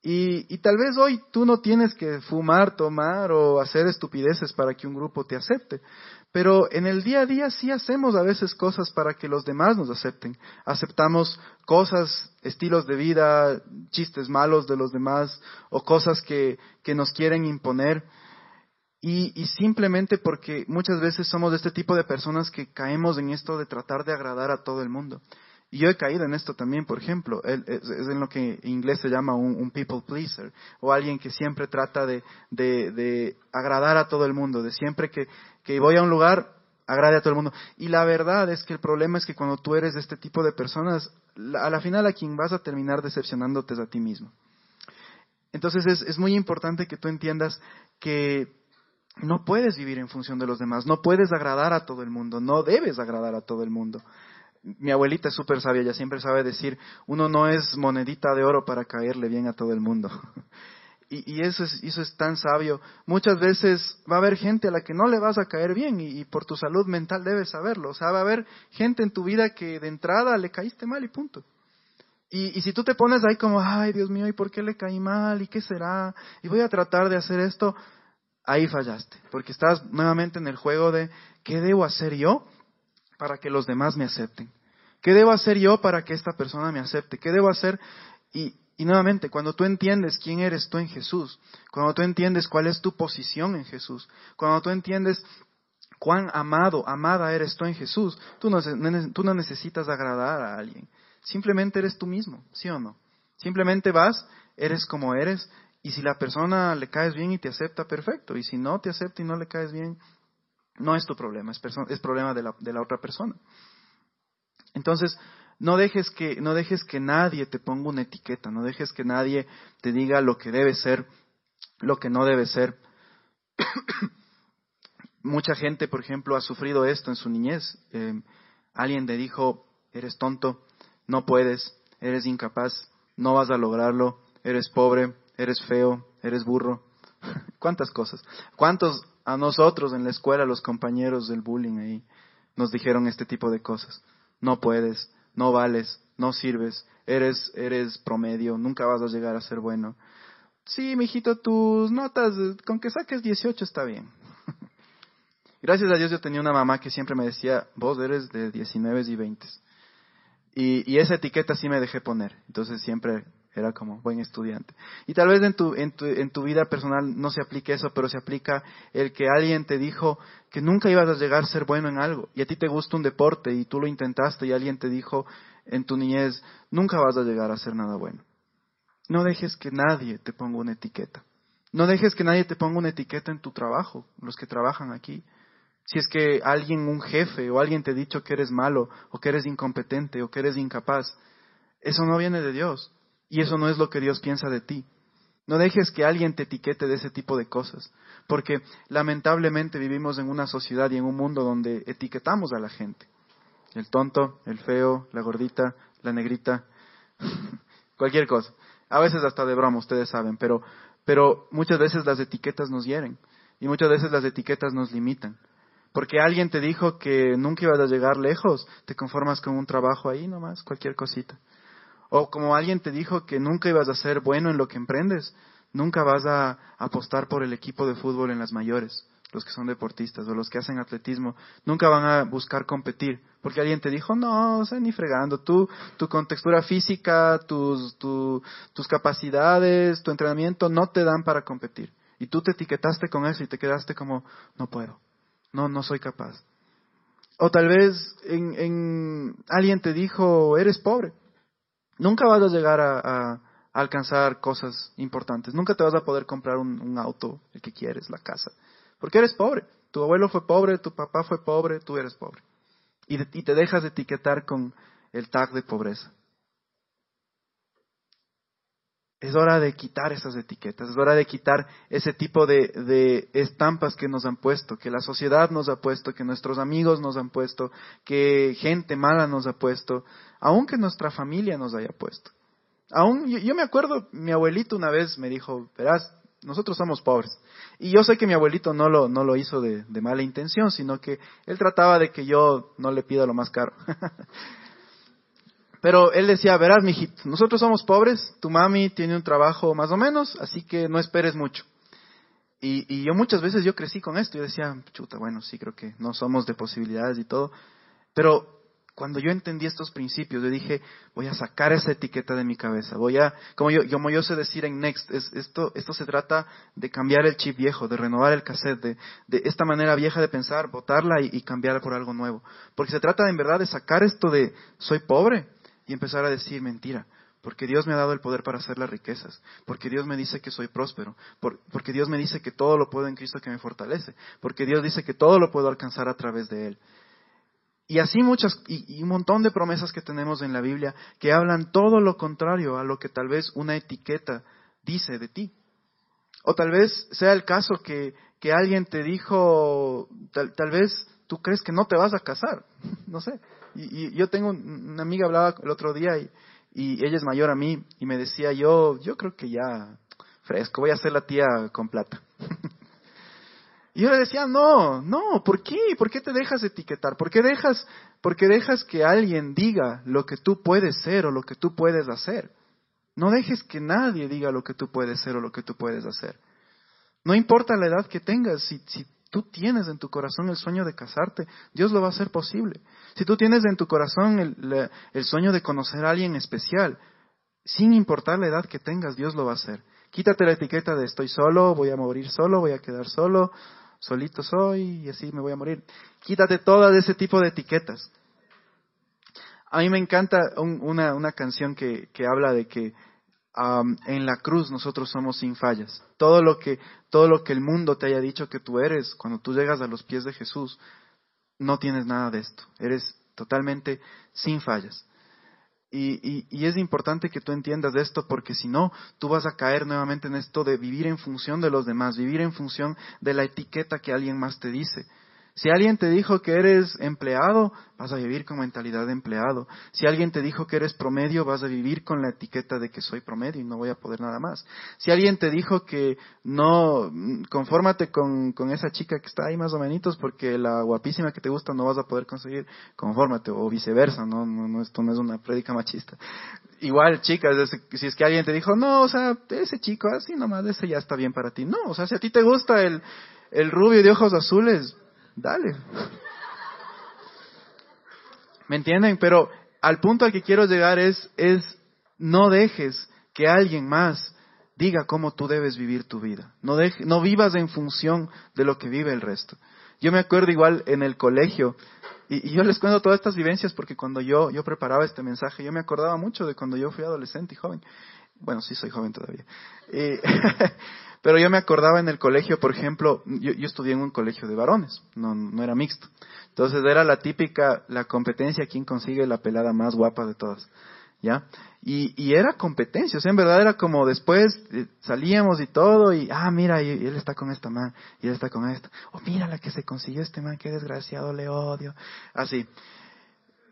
Y, y, tal vez hoy tú no tienes que fumar, tomar o hacer estupideces para que un grupo te acepte, pero en el día a día sí hacemos a veces cosas para que los demás nos acepten. Aceptamos cosas, estilos de vida, chistes malos de los demás o cosas que, que nos quieren imponer. Y, y, simplemente porque muchas veces somos de este tipo de personas que caemos en esto de tratar de agradar a todo el mundo. Y yo he caído en esto también, por ejemplo, es, en lo que en inglés se llama un, people pleaser, o alguien que siempre trata de, de, agradar a todo el mundo, de siempre que, que voy a un lugar, agrade a todo el mundo. Y la verdad es que el problema es que cuando tú eres de este tipo de personas, a la final a quien vas a terminar decepcionándote es a ti mismo. Entonces es, es muy importante que tú entiendas que no puedes vivir en función de los demás, no puedes agradar a todo el mundo, no debes agradar a todo el mundo mi abuelita es súper sabia, ella siempre sabe decir, uno no es monedita de oro para caerle bien a todo el mundo. <laughs> Y, eso, es, eso es tan sabio. Muchas veces va a haber gente a la que no le vas a caer bien y, por tu salud mental debes saberlo. O sea, va a haber gente en tu vida que de entrada le caíste mal y punto. Y, y si tú te pones ahí como, ay Dios mío, ¿y por qué le caí mal? ¿Y qué será? Y voy a tratar de hacer esto, ahí fallaste. Porque estás nuevamente en el juego de, ¿qué debo hacer yo para que los demás me acepten? ¿Qué debo hacer yo para que esta persona me acepte? ¿Qué debo hacer? Y, y nuevamente, cuando tú entiendes quién eres tú en Jesús, cuando tú entiendes cuál es tu posición en Jesús, cuando tú entiendes cuán amado, amada eres tú en Jesús, tú no, tú no necesitas agradar a alguien. Simplemente eres tú mismo, ¿sí o no? Simplemente vas, eres como eres, y si la persona le caes bien y te acepta, perfecto. Y si no te acepta y no le caes bien, no es tu problema, es, es problema de la, de la otra persona. Entonces, no dejes que, no dejes que nadie te ponga una etiqueta, no dejes que nadie te diga lo que debe ser, lo que no debe ser. <coughs> Mucha gente, por ejemplo, ha sufrido esto en su niñez. Eh, alguien le dijo, eres tonto, no puedes, eres incapaz, no vas a lograrlo, eres pobre, eres feo, eres burro. <laughs> ¿Cuántas cosas? ¿Cuántos a nosotros en la escuela, los compañeros del bullying ahí, nos dijeron este tipo de cosas. No puedes, no vales, no sirves, eres, eres promedio, nunca vas a llegar a ser bueno. Sí, mijito, tus notas, con que saques 18 está bien. <laughs> Gracias a Dios yo tenía una mamá que siempre me decía, vos eres de 19 y 20. Y, y esa etiqueta sí me dejé poner. Entonces siempre era como buen estudiante. Y tal vez en tu, en tu, en tu vida personal no se aplique eso, pero se aplica el que alguien te dijo que nunca ibas a llegar a ser bueno en algo y a ti te gusta un deporte y tú lo intentaste y alguien te dijo en tu niñez, nunca vas a llegar a ser nada bueno. No dejes que nadie te ponga una etiqueta. No dejes que nadie te ponga una etiqueta en tu trabajo, los que trabajan aquí. Si es que alguien, un jefe o alguien te ha dicho que eres malo o que eres incompetente o que eres incapaz, eso no viene de Dios. Y eso no es lo que Dios piensa de ti. No dejes que alguien te etiquete de ese tipo de cosas, porque lamentablemente vivimos en una sociedad y en un mundo donde etiquetamos a la gente. El tonto, el feo, la gordita, la negrita, <laughs> cualquier cosa. A veces hasta de broma, ustedes saben, pero, pero muchas veces las etiquetas nos hieren y muchas veces las etiquetas nos limitan. Porque alguien te dijo que nunca ibas a llegar lejos, te conformas con un trabajo ahí nomás, cualquier cosita. O como alguien te dijo que nunca ibas a ser bueno en lo que emprendes, nunca vas a apostar por el equipo de fútbol en las mayores. los que son deportistas o los que hacen atletismo, nunca van a buscar competir, porque alguien te dijo, no, o sea, ni fregando, tú, tu contextura física, tus, tus capacidades, tu entrenamiento no te dan para competir. Y tú te etiquetaste con eso y te quedaste como, no puedo, no, no soy capaz. O tal vez en, en alguien te dijo, eres pobre, nunca vas a llegar a alcanzar cosas importantes. Nunca te vas a poder comprar un, auto, el que quieres, la casa, porque eres pobre. Tu abuelo fue pobre, tu papá fue pobre, tú eres pobre. Y, te dejas de etiquetar con el tag de pobreza. Es hora de quitar esas etiquetas, es hora de quitar ese tipo de, estampas que nos han puesto, que la sociedad nos ha puesto, que nuestros amigos nos han puesto, que gente mala nos ha puesto, aunque nuestra familia nos haya puesto. Aún, yo, me acuerdo, mi abuelito una vez me dijo, verás, nosotros somos pobres. Y yo sé que mi abuelito no lo, no lo hizo de, mala intención, sino que él trataba de que yo no le pida lo más caro. <laughs> Pero él decía, verás, mijito, nosotros somos pobres, tu mami tiene un trabajo más o menos, así que no esperes mucho. Y, y yo muchas veces yo crecí con esto, yo decía, chuta, bueno, sí creo que no somos de posibilidades y todo, pero cuando yo entendí estos principios, yo dije, voy a sacar esa etiqueta de mi cabeza, voy a, como yo, sé decir en Next, es, esto, se trata de cambiar el chip viejo, de renovar el cassette, de, de esta manera vieja de pensar, botarla y, y cambiar por algo nuevo. Porque se trata en verdad de sacar esto de soy pobre empezar a decir mentira. Porque Dios me ha dado el poder para hacer las riquezas. Porque Dios me dice que soy próspero. porque Dios me dice que todo lo puedo en Cristo que me fortalece. Porque Dios dice que todo lo puedo alcanzar a través de Él. Y así muchas, y, un montón de promesas que tenemos en la Biblia que hablan todo lo contrario a lo que tal vez una etiqueta dice de ti. O tal vez sea el caso que, que alguien te dijo, tal, vez tú crees que no te vas a casar, <laughs> no sé. Y, y, yo tengo una amiga hablaba el otro día y, y ella es mayor a mí y me decía yo, yo creo que ya fresco, voy a ser la tía con plata. <laughs> Y yo le decía, no, no, ¿por qué? ¿Por qué te dejas etiquetar? ¿Por qué dejas, por qué dejas que alguien diga lo que tú puedes ser o lo que tú puedes hacer? No dejes que nadie diga lo que tú puedes ser o lo que tú puedes hacer. No importa la edad que tengas, si, si tú tienes en tu corazón el sueño de casarte, Dios lo va a hacer posible. Si tú tienes en tu corazón el, sueño de conocer a alguien especial, sin importar la edad que tengas, Dios lo va a hacer. Quítate la etiqueta de estoy solo, voy a morir solo, voy a quedar solo, solito soy y así me voy a morir. Quítate todas ese tipo de etiquetas. A mí me encanta una, una, canción que, habla de que en la cruz nosotros somos sin fallas. Todo lo, que, todo lo que el mundo te haya dicho que tú eres, cuando tú llegas a los pies de Jesús, no tienes nada de esto. Eres totalmente sin fallas. Y, y, es importante que tú entiendas esto porque si no, tú vas a caer nuevamente en esto de vivir en función de los demás, vivir en función de la etiqueta que alguien más te dice. Si alguien te dijo que eres empleado, vas a vivir con mentalidad de empleado. Si alguien te dijo que eres promedio, vas a vivir con la etiqueta de que soy promedio y no voy a poder nada más. Si alguien te dijo que no, confórmate con, con esa chica que está ahí más o menos porque la guapísima que te gusta no vas a poder conseguir, confórmate o viceversa, no, no, no esto no es una prédica machista. Igual, chicas, si es que alguien te dijo, no, o sea, ese chico así nomás, ese ya está bien para ti. No, o sea, si a ti te gusta el, el rubio de ojos azules, dale. ¿Me entienden? Pero al punto al que quiero llegar es, es no dejes que alguien más diga cómo tú debes vivir tu vida. No, no vivas en función de lo que vive el resto. Yo me acuerdo igual en el colegio, y, yo les cuento todas estas vivencias porque cuando yo, yo preparaba este mensaje, yo me acordaba mucho de cuando yo fui adolescente y joven. Bueno, sí soy joven todavía. <laughs> Pero yo me acordaba en el colegio, por ejemplo, yo, estudié en un colegio de varones, no, no era mixto. Entonces era la típica, la competencia, quién consigue la pelada más guapa de todas. ¿Ya? Y, y era competencia, o sea, en verdad era como después eh, salíamos y todo, y, ah, mira, y, él está con esta man, y él está con esta. Oh, mira la que se consiguió este man, qué desgraciado, le odio. Así.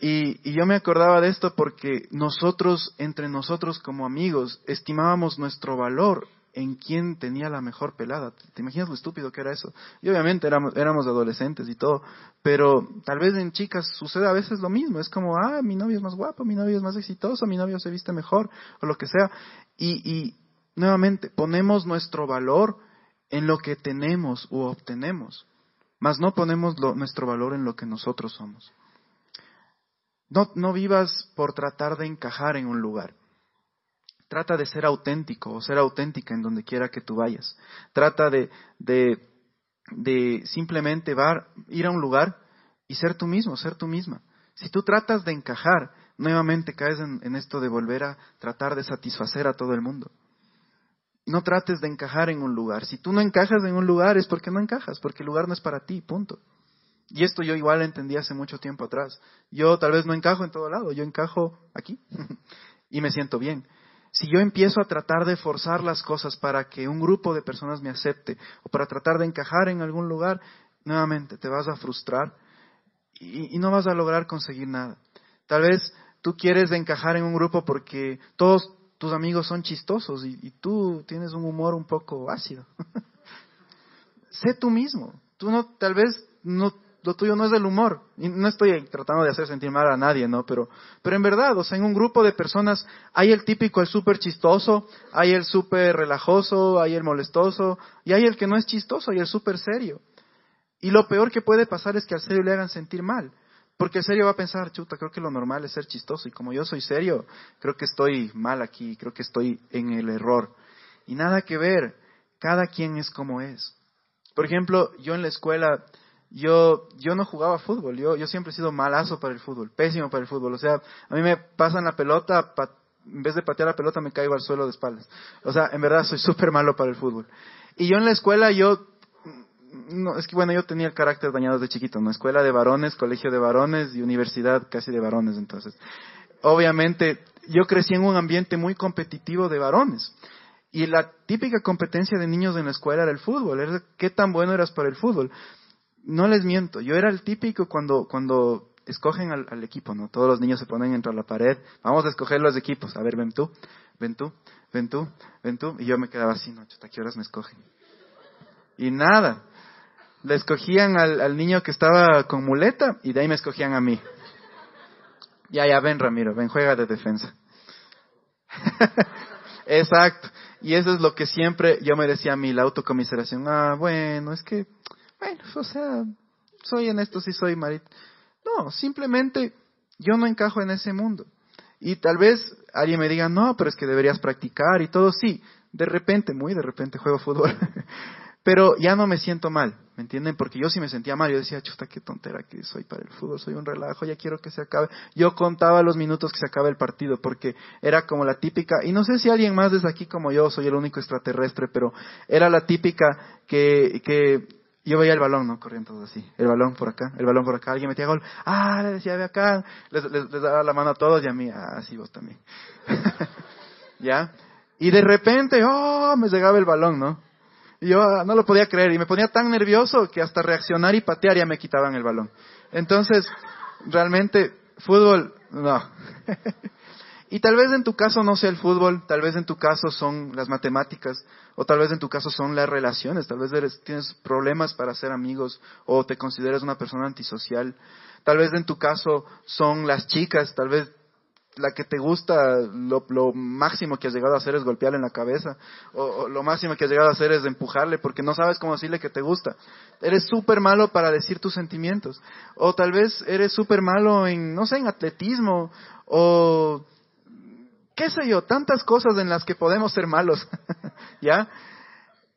Y, y, yo me acordaba de esto porque nosotros, entre nosotros como amigos, estimábamos nuestro valor en quién tenía la mejor pelada. ¿Te imaginas lo estúpido que era eso? Y obviamente éramos, éramos adolescentes y todo, pero tal vez en chicas sucede a veces lo mismo. Es como, ah, mi novio es más guapo, mi novio es más exitoso, mi novio se viste mejor, o lo que sea. Y, nuevamente, ponemos nuestro valor en lo que tenemos u obtenemos. mas no ponemos nuestro valor en lo que nosotros somos. No, no vivas por tratar de encajar en un lugar. Trata de ser auténtico o ser auténtica en donde quiera que tú vayas. Trata de, simplemente ir a un lugar y ser tú mismo, ser tú misma. Si tú tratas de encajar, nuevamente caes en, esto de volver a tratar de satisfacer a todo el mundo. No trates de encajar en un lugar. Si tú no encajas en un lugar es porque no encajas, porque el lugar no es para ti, punto. Y esto yo igual entendí hace mucho tiempo atrás. Yo tal vez no encajo en todo lado, yo encajo aquí <laughs> y me siento bien. Si yo empiezo a tratar de forzar las cosas para que un grupo de personas me acepte o para tratar de encajar en algún lugar, nuevamente te vas a frustrar y, no vas a lograr conseguir nada. Tal vez tú quieres encajar en un grupo porque todos tus amigos son chistosos y, y tú tienes un humor un poco ácido. <laughs> sé tú mismo. Tú no, tal vez no lo tuyo no es del humor. Y no estoy tratando de hacer sentir mal a nadie, ¿no? Pero, pero en verdad, o sea, en un grupo de personas hay el típico, el súper chistoso, hay el súper relajoso, hay el molestoso, y hay el que no es chistoso, y el súper serio. Y lo peor que puede pasar es que al serio le hagan sentir mal. Porque el serio va a pensar, chuta, creo que lo normal es ser chistoso. Y como yo soy serio, creo que estoy mal aquí, creo que estoy en el error. Y nada que ver, cada quien es como es. Por ejemplo, yo en la escuela yo, yo no jugaba fútbol, yo, yo siempre he sido malazo para el fútbol, pésimo para el fútbol. O sea, a mí me pasan la pelota, en vez de patear la pelota me caigo al suelo de espaldas. O sea, en verdad soy súper malo para el fútbol. Y yo en la escuela, yo, no, es que bueno, yo tenía el carácter dañado desde chiquito, ¿no? Escuela de varones, colegio de varones y universidad casi de varones, entonces. Obviamente, yo crecí en un ambiente muy competitivo de varones. Y la típica competencia de niños en la escuela era el fútbol, era qué tan bueno eras para el fútbol no les miento, yo era el típico cuando, cuando escogen al, equipo, ¿no? Todos los niños se ponen entre la pared, vamos a escoger los equipos, a ver, ven tú, ven tú, ven tú, ven tú, y yo me quedaba así, no, ¿hasta qué horas me escogen? Y nada, le escogían al, al niño que estaba con muleta y de ahí me escogían a mí. Ya, ya, ven Ramiro, ven, juega de defensa. <laughs> Exacto. Y eso es lo que siempre yo me decía a mí, la autocomiseración. Ah, bueno, es que bueno, o sea, soy en esto, sí soy marito. No, simplemente yo no encajo en ese mundo. Y tal vez alguien me diga, no, pero es que deberías practicar y todo, sí, de repente, muy de repente juego fútbol. <laughs> pero ya no me siento mal, ¿me entienden? Porque yo sí me sentía mal, yo decía, chuta, qué tontera que soy para el fútbol, soy un relajo, ya quiero que se acabe. Yo contaba los minutos que se acabe el partido, porque era como la típica, y no sé si alguien más desde aquí como yo, soy el único extraterrestre, pero era la típica que, que yo veía el balón, ¿no? Corriendo todo así. El balón por acá, el balón por acá. Alguien metía gol. Ah, le decía, ve acá. Les, les, daba la mano a todos y a mí, ah, sí, vos también. <laughs> ¿Ya? Y de repente, oh, me llegaba el balón, ¿no? Y yo ah, no lo podía creer. Y me ponía tan nervioso que hasta reaccionar y patear ya me quitaban el balón. Entonces, realmente, fútbol, no. <laughs> Y tal vez en tu caso no sea el fútbol, tal vez en tu caso son las matemáticas, o tal vez en tu caso son las relaciones, tal vez eres, tienes problemas para ser amigos, o te consideras una persona antisocial, tal vez en tu caso son las chicas, tal vez la que te gusta, lo, máximo que has llegado a hacer es golpearle en la cabeza, o, lo máximo que has llegado a hacer es empujarle porque no sabes cómo decirle que te gusta. Eres súper malo para decir tus sentimientos, o tal vez eres súper malo en, no sé, en atletismo, o qué sé yo, tantas cosas en las que podemos ser malos, <laughs> ¿ya?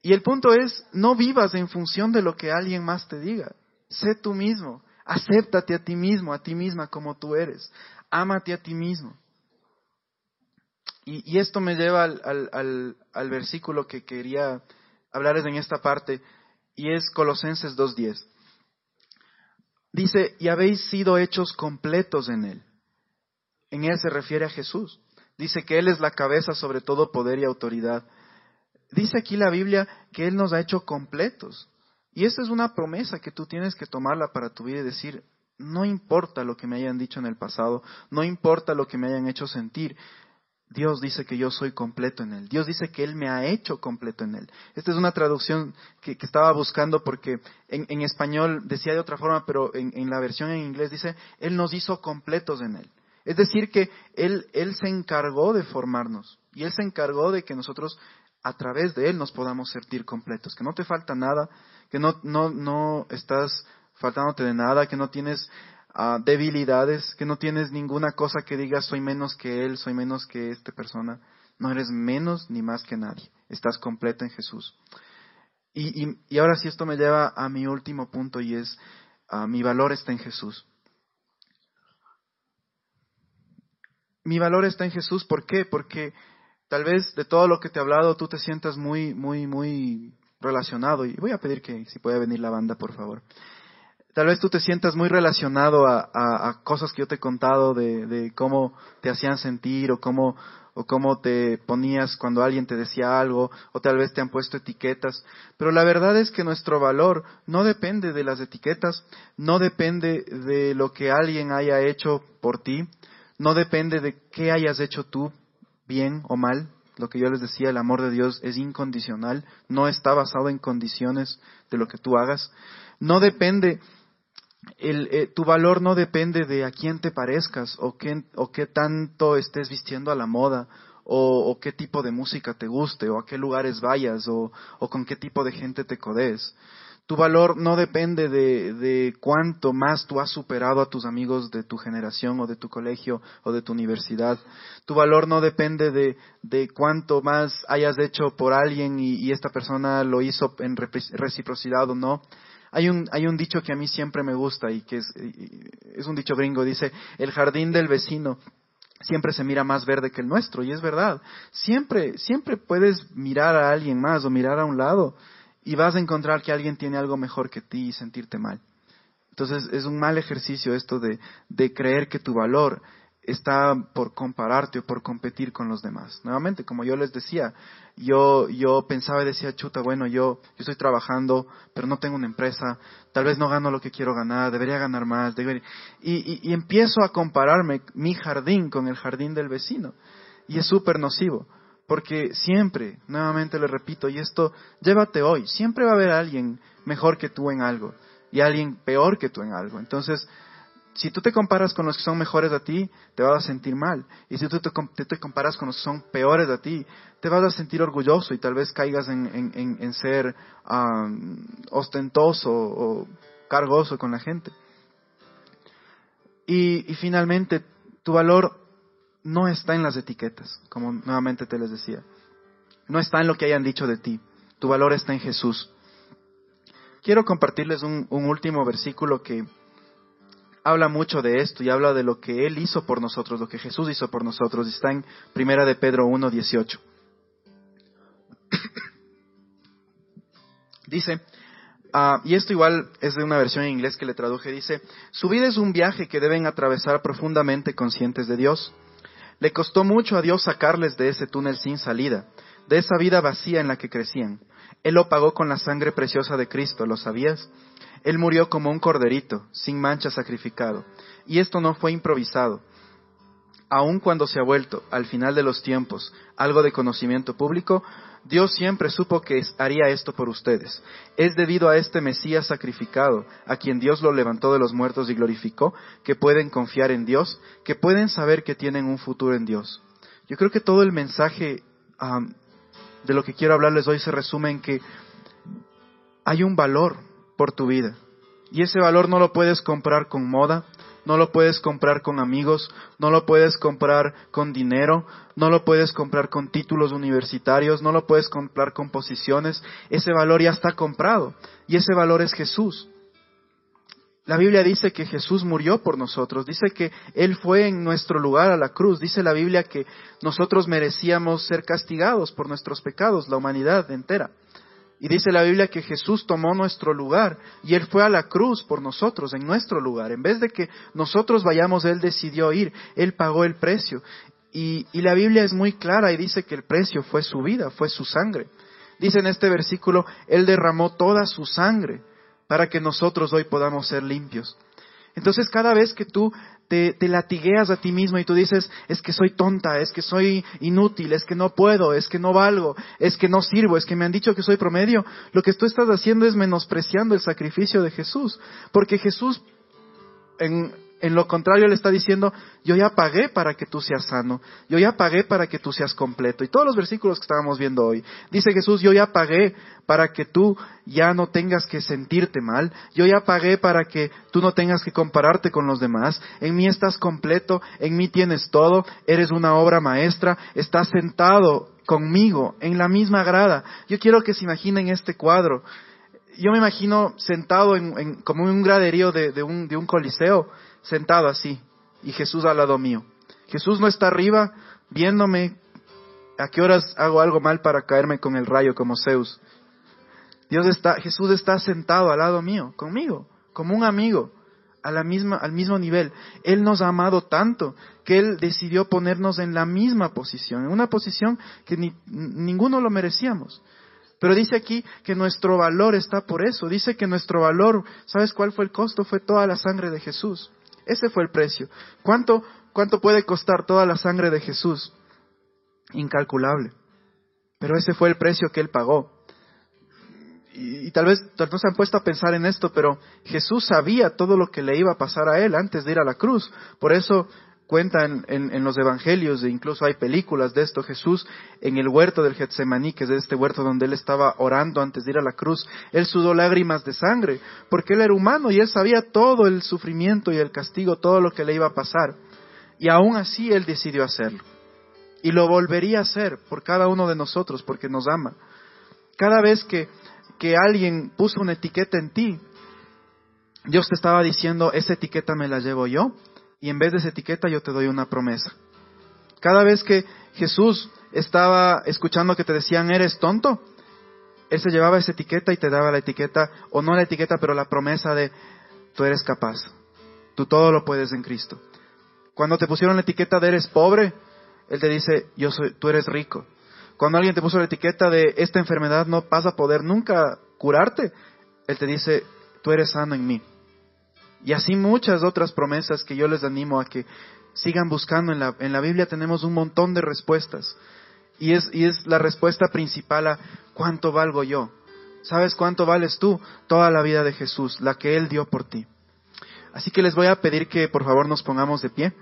Y el punto es, no vivas en función de lo que alguien más te diga. Sé tú mismo, acéptate a ti mismo, a ti misma como tú eres, ámate a ti mismo. Y, esto me lleva al, al versículo que quería hablarles en esta parte, y es Colosenses 2.10. Dice, y habéis sido hechos completos en Él. En Él se refiere a Jesús. Dice que Él es la cabeza sobre todo poder y autoridad. Dice aquí la Biblia que Él nos ha hecho completos. Y esta es una promesa que tú tienes que tomarla para tu vida y decir, no importa lo que me hayan dicho en el pasado, no importa lo que me hayan hecho sentir, Dios dice que yo soy completo en Él. Dios dice que Él me ha hecho completo en Él. Esta es una traducción que, estaba buscando porque en, español decía de otra forma, pero en, la versión en inglés dice, Él nos hizo completos en Él. Es decir, que él, él se encargó de formarnos y Él se encargó de que nosotros a través de Él nos podamos sentir completos, que no te falta nada, que no, no, no estás faltándote de nada, que no tienes ah, debilidades, que no tienes ninguna cosa que digas soy menos que Él, soy menos que esta persona. No eres menos ni más que nadie. Estás completo en Jesús. Y, y, y ahora sí esto me lleva a mi último punto y es ah, mi valor está en Jesús. Mi valor está en Jesús, ¿por qué? Porque tal vez de todo lo que te he hablado tú te sientas muy, muy, muy relacionado. Y voy a pedir que si puede venir la banda, por favor. Tal vez tú te sientas muy relacionado a, a, cosas que yo te he contado de, de, cómo te hacían sentir o cómo, o cómo te ponías cuando alguien te decía algo, o tal vez te han puesto etiquetas. Pero la verdad es que nuestro valor no depende de las etiquetas, no depende de lo que alguien haya hecho por ti, no depende de qué hayas hecho tú, bien o mal. Lo que yo les decía, el amor de Dios es incondicional, no está basado en condiciones de lo que tú hagas. No depende el, eh, tu valor no depende de a quién te parezcas o qué, tanto estés vistiendo a la moda o, o, qué tipo de música te guste o a qué lugares vayas o, o con qué tipo de gente te codees. Tu valor no depende de, de, cuánto más tú has superado a tus amigos de tu generación o de tu colegio o de tu universidad. Tu valor no depende de, de cuánto más hayas hecho por alguien y, esta persona lo hizo en reciprocidad o no. Hay un, hay un dicho que a mí siempre me gusta y que es, es un dicho gringo, dice, el jardín del vecino siempre se mira más verde que el nuestro, y es verdad. Siempre, siempre puedes mirar a alguien más o mirar a un lado y vas a encontrar que alguien tiene algo mejor que ti y sentirte mal. Entonces es un mal ejercicio esto de, de creer que tu valor está por compararte o por competir con los demás. Nuevamente, como yo les decía, yo, yo pensaba y decía, chuta, bueno, yo, yo estoy trabajando, pero no tengo una empresa, tal vez no gano lo que quiero ganar, debería ganar más, debería... Y, y, y empiezo a compararme mi jardín con el jardín del vecino. Y es súper nocivo, porque siempre, nuevamente le repito, y esto, llévate hoy, siempre va a haber alguien mejor que tú en algo y alguien peor que tú en algo. Entonces, si tú te comparas con los que son mejores a ti, te vas a sentir mal. Y si tú te, comparas con los que son peores a ti, te vas a sentir orgulloso y tal vez caigas en, ser ostentoso o cargoso con la gente. Y finalmente, tu valor no está en las etiquetas, como nuevamente te les decía. No está en lo que hayan dicho de ti. Tu valor está en Jesús. Quiero compartirles un último versículo que habla mucho de esto y habla de lo que Él hizo por nosotros, lo que Jesús hizo por nosotros. Está en Primera de Pedro 1, 18. <coughs> dice, uh, y esto igual es de una versión en inglés que le traduje, dice, su vida es un viaje que deben atravesar profundamente conscientes de Dios. Le costó mucho a Dios sacarles de ese túnel sin salida, de esa vida vacía en la que crecían. Él lo pagó con la sangre preciosa de Cristo, ¿lo sabías? Él murió como un corderito, sin mancha sacrificado. Y esto no fue improvisado. Aun cuando se ha vuelto, al final de los tiempos, algo de conocimiento público, Dios siempre supo que haría esto por ustedes. Es debido a este Mesías sacrificado, a quien Dios lo levantó de los muertos y glorificó, que pueden confiar en Dios, que pueden saber que tienen un futuro en Dios. Yo creo que todo el mensaje de lo que quiero hablarles hoy se resume en que hay un valor por tu vida. Y ese valor no lo puedes comprar con moda, no lo puedes comprar con amigos, no lo puedes comprar con dinero, no lo puedes comprar con títulos universitarios, no lo puedes comprar con posiciones. Ese valor ya está comprado y ese valor es Jesús. La Biblia dice que Jesús murió por nosotros, dice que Él fue en nuestro lugar a la cruz, dice la Biblia que nosotros merecíamos ser castigados por nuestros pecados, la humanidad entera. Y dice la Biblia que Jesús tomó nuestro lugar y Él fue a la cruz por nosotros, en nuestro lugar. En vez de que nosotros vayamos, Él decidió ir, Él pagó el precio. Y, y la Biblia es muy clara y dice que el precio fue su vida, fue su sangre. Dice en este versículo, Él derramó toda su sangre para que nosotros hoy podamos ser limpios. Entonces cada vez que tú te, latigueas a ti mismo y tú dices, es que soy tonta, es que soy inútil, es que no puedo, es que no valgo, es que no sirvo, es que me han dicho que soy promedio, lo que tú estás haciendo es menospreciando el sacrificio de Jesús. Porque Jesús, en, En lo contrario, Él está diciendo, yo ya pagué para que tú seas sano, yo ya pagué para que tú seas completo. Y todos los versículos que estábamos viendo hoy, dice Jesús, yo ya pagué para que tú ya no tengas que sentirte mal, yo ya pagué para que tú no tengas que compararte con los demás, en mí estás completo, en mí tienes todo, eres una obra maestra, estás sentado conmigo en la misma grada. Yo quiero que se imaginen este cuadro. Yo me imagino sentado en, como en un graderío de, un, de un coliseo, sentado así, y Jesús al lado mío. Jesús no está arriba viéndome a qué horas hago algo mal para caerme con el rayo como Zeus. Dios está, Jesús está sentado al lado mío, conmigo, como un amigo, a la misma, al mismo nivel. Él nos ha amado tanto que Él decidió ponernos en la misma posición, en una posición que ni, ninguno lo merecíamos. Pero dice aquí que nuestro valor está por eso. Dice que nuestro valor, ¿sabes cuál fue el costo? Fue toda la sangre de Jesús. Ese fue el precio. ¿Cuánto, cuánto puede costar toda la sangre de Jesús? Incalculable. Pero ese fue el precio que Él pagó. Y, tal vez no se han puesto a pensar en esto, pero Jesús sabía todo lo que le iba a pasar a Él antes de ir a la cruz. Por eso cuentan en, los evangelios, e incluso hay películas de esto, Jesús en el huerto del Getsemaní, que es este huerto donde él estaba orando antes de ir a la cruz, él sudó lágrimas de sangre, porque él era humano y él sabía todo el sufrimiento y el castigo, todo lo que le iba a pasar. Y aún así él decidió hacerlo. Y lo volvería a hacer por cada uno de nosotros, porque nos ama. Cada vez que, que alguien puso una etiqueta en ti, Dios te estaba diciendo, esa etiqueta me la llevo yo y en vez de esa etiqueta yo te doy una promesa. Cada vez que Jesús estaba escuchando que te decían eres tonto, Él se llevaba esa etiqueta y te daba la etiqueta, o no la etiqueta, pero la promesa de tú eres capaz, tú todo lo puedes en Cristo. Cuando te pusieron la etiqueta de eres pobre, Él te dice, yo soy, tú eres rico. Cuando alguien te puso la etiqueta de esta enfermedad no vas a poder nunca curarte, Él te dice, tú eres sano en mí. Y así muchas otras promesas que yo les animo a que sigan buscando. En la, en la Biblia tenemos un montón de respuestas. Y es, y es la respuesta principal a ¿cuánto valgo yo? ¿Sabes cuánto vales tú? Toda la vida de Jesús, la que Él dio por ti. Así que les voy a pedir que por favor nos pongamos de pie.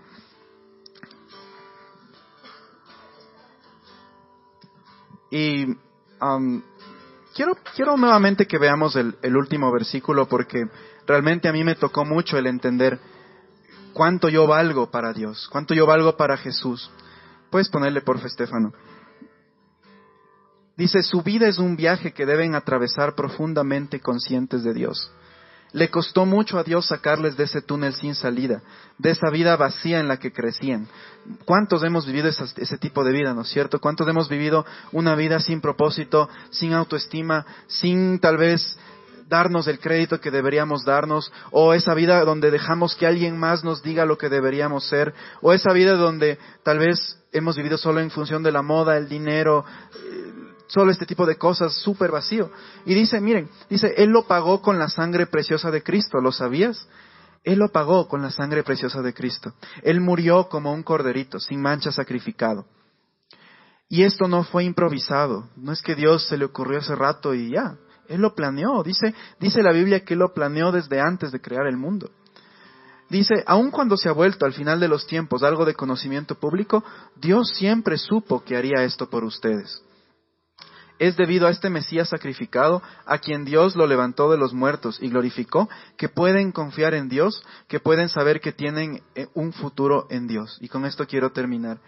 Y um, quiero, quiero nuevamente que veamos el, el último versículo porque realmente a mí me tocó mucho el entender cuánto yo valgo para Dios, cuánto yo valgo para Jesús. Puedes ponerle por Estefano. Dice, su vida es un viaje que deben atravesar profundamente conscientes de Dios. Le costó mucho a Dios sacarles de ese túnel sin salida, de esa vida vacía en la que crecían. ¿Cuántos hemos vivido ese tipo de vida, no es cierto? ¿Cuántos hemos vivido una vida sin propósito, sin autoestima, sin tal vez darnos el crédito que deberíamos darnos, o esa vida donde dejamos que alguien más nos diga lo que deberíamos ser, o esa vida donde tal vez hemos vivido solo en función de la moda, el dinero, eh, solo este tipo de cosas, súper vacío. Y dice, miren, dice, Él lo pagó con la sangre preciosa de Cristo, ¿lo sabías? Él lo pagó con la sangre preciosa de Cristo. Él murió como un corderito, sin mancha sacrificado. Y esto no fue improvisado, no es que Dios se le ocurrió hace rato y ya. Él lo planeó. Dice, dice la Biblia que Él lo planeó desde antes de crear el mundo. Dice, aun cuando se ha vuelto al final de los tiempos algo de conocimiento público, Dios siempre supo que haría esto por ustedes. Es debido a este Mesías sacrificado, a quien Dios lo levantó de los muertos y glorificó, que pueden confiar en Dios, que pueden saber que tienen eh, un futuro en Dios. Y con esto quiero terminar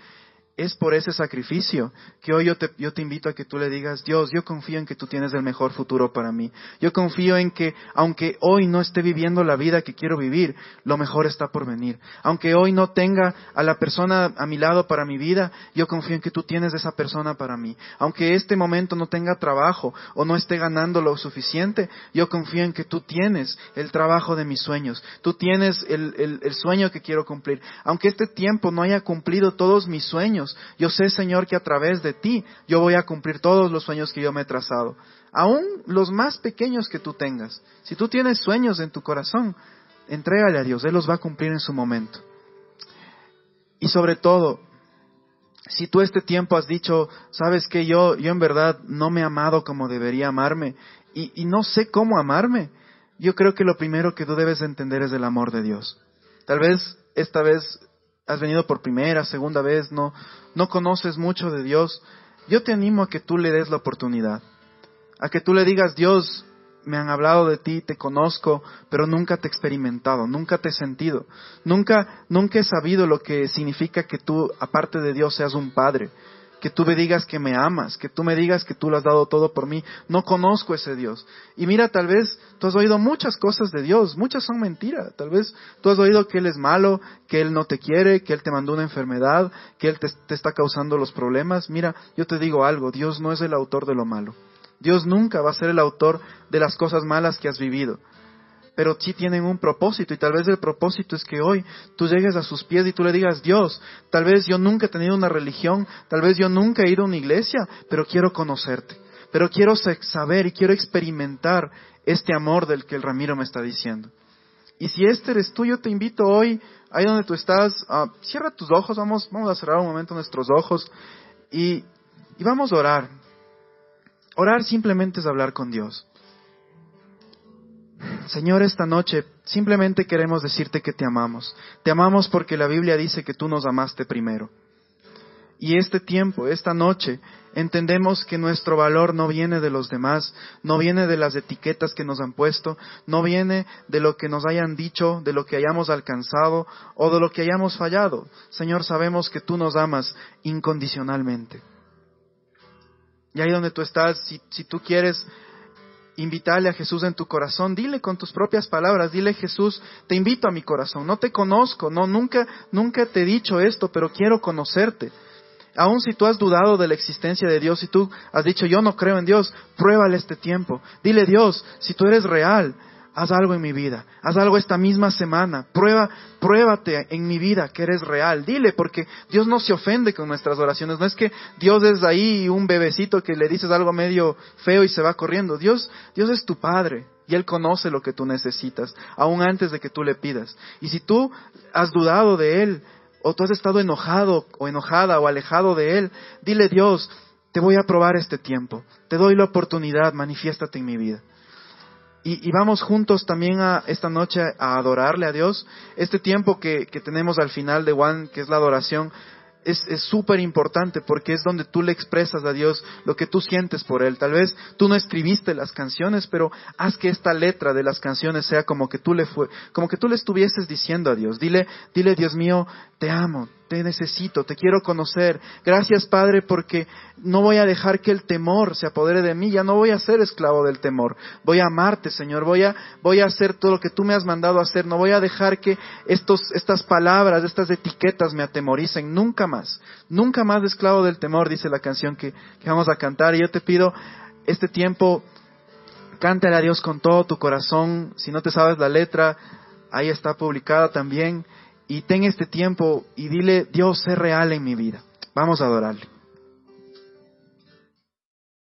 es por ese sacrificio que hoy yo te, yo te, invito a que tú le digas, Dios, yo confío en que tú tienes el mejor futuro para mí. Yo confío en que, aunque hoy no esté viviendo la vida que quiero vivir, lo mejor está por venir. Aunque hoy no tenga a la persona a mi lado para mi vida, yo confío en que tú tienes esa persona para mí. Aunque este momento no tenga trabajo o no esté ganando lo suficiente, yo confío en que tú tienes el trabajo de mis sueños. Tú tienes el, el sueño que quiero cumplir. Aunque este tiempo no haya cumplido todos mis sueños, yo sé, Señor, que a través de ti yo voy a cumplir todos los sueños que yo me he trazado, aún los más pequeños que tú tengas. Si tú tienes sueños en tu corazón, entrégale a Dios, Él los va a cumplir en su momento. Y sobre todo, si tú este tiempo has dicho, sabes que yo, yo en verdad no me he amado como debería amarme y, y no sé cómo amarme, yo creo que lo primero que tú debes entender es el amor de Dios. Tal vez esta vez has venido por primera, segunda vez, no, no conoces mucho de Dios. Yo te animo a que tú le des la oportunidad. A que tú le digas, Dios, me han hablado de ti, te conozco, pero nunca te he experimentado, nunca te he sentido, nunca, nunca he sabido lo que significa que tú, aparte de Dios, seas un padre, que tú me digas que me amas, que tú me digas que tú lo has dado todo por mí. No conozco ese Dios. Y mira, tal vez tú has oído muchas cosas de Dios, muchas son mentiras. Tal vez tú has oído que Él es malo, que Él no te quiere, que Él te mandó una enfermedad, que Él te, te está causando los problemas. Mira, yo te digo algo, Dios no es el autor de lo malo. Dios nunca va a ser el autor de las cosas malas que has vivido pero sí tienen un propósito y tal vez el propósito es que hoy tú llegues a sus pies y tú le digas, Dios, tal vez yo nunca he tenido una religión, tal vez yo nunca he ido a una iglesia, pero quiero conocerte, pero quiero saber y quiero experimentar este amor del que el Ramiro me está diciendo. Y si este eres tú, yo te invito hoy, ahí donde tú estás, cierra tus ojos, vamos, vamos a cerrar un momento nuestros ojos y, y vamos a orar. Orar simplemente es hablar con Dios. Señor, esta noche simplemente queremos decirte que te amamos. Te amamos porque la Biblia dice que tú nos amaste primero. Y este tiempo, esta noche, entendemos que nuestro valor no viene de los demás, no viene de las etiquetas que nos han puesto, no viene de lo que nos hayan dicho, de lo que hayamos alcanzado o de lo que hayamos fallado. Señor, sabemos que tú nos amas incondicionalmente. Y ahí donde tú estás, si, tú quieres invitarle a Jesús en tu corazón, dile con tus propias palabras, dile Jesús, te invito a mi corazón, no te conozco, no, nunca, nunca te he dicho esto, pero quiero conocerte. Aun si tú has dudado de la existencia de Dios, si tú has dicho yo no creo en Dios, pruébale este tiempo. Dile Dios, si tú eres real, haz algo en mi vida, haz algo esta misma semana, prueba, pruébate en mi vida que eres real, dile, porque Dios no se ofende con nuestras oraciones, no es que Dios es ahí un bebecito que le dices algo medio feo y se va corriendo, Dios, Dios es tu Padre y Él conoce lo que tú necesitas, aún antes de que tú le pidas. Y si tú has dudado de Él, o tú has estado enojado o enojada o alejado de Él, dile Dios, te voy a probar este tiempo, te doy la oportunidad, manifiéstate en mi vida. Y, vamos juntos también a esta noche a adorarle a Dios. Este tiempo que, que tenemos al final de Juan, que es la adoración, es súper importante porque es donde tú le expresas a Dios lo que tú sientes por Él. Tal vez tú no escribiste las canciones, pero haz que esta letra de las canciones sea como que tú le fue, como que tú le estuvieses diciendo a Dios. Dile, dile Dios mío, te amo, te necesito, te quiero conocer. Gracias Padre porque no voy a dejar que el temor se apodere de mí, ya no voy a ser esclavo del temor. Voy a amarte, Señor, voy a, voy a hacer todo lo que tú me has mandado a hacer, no voy a dejar que estos, estas palabras, estas etiquetas me atemoricen, nunca más, nunca más de esclavo del temor, dice la canción que, que vamos a cantar. Y yo te pido este tiempo, cántale a Dios con todo tu corazón, si no te sabes la letra, ahí está publicada también y ten este tiempo y dile, Dios, sé real en mi vida. Vamos a adorarle.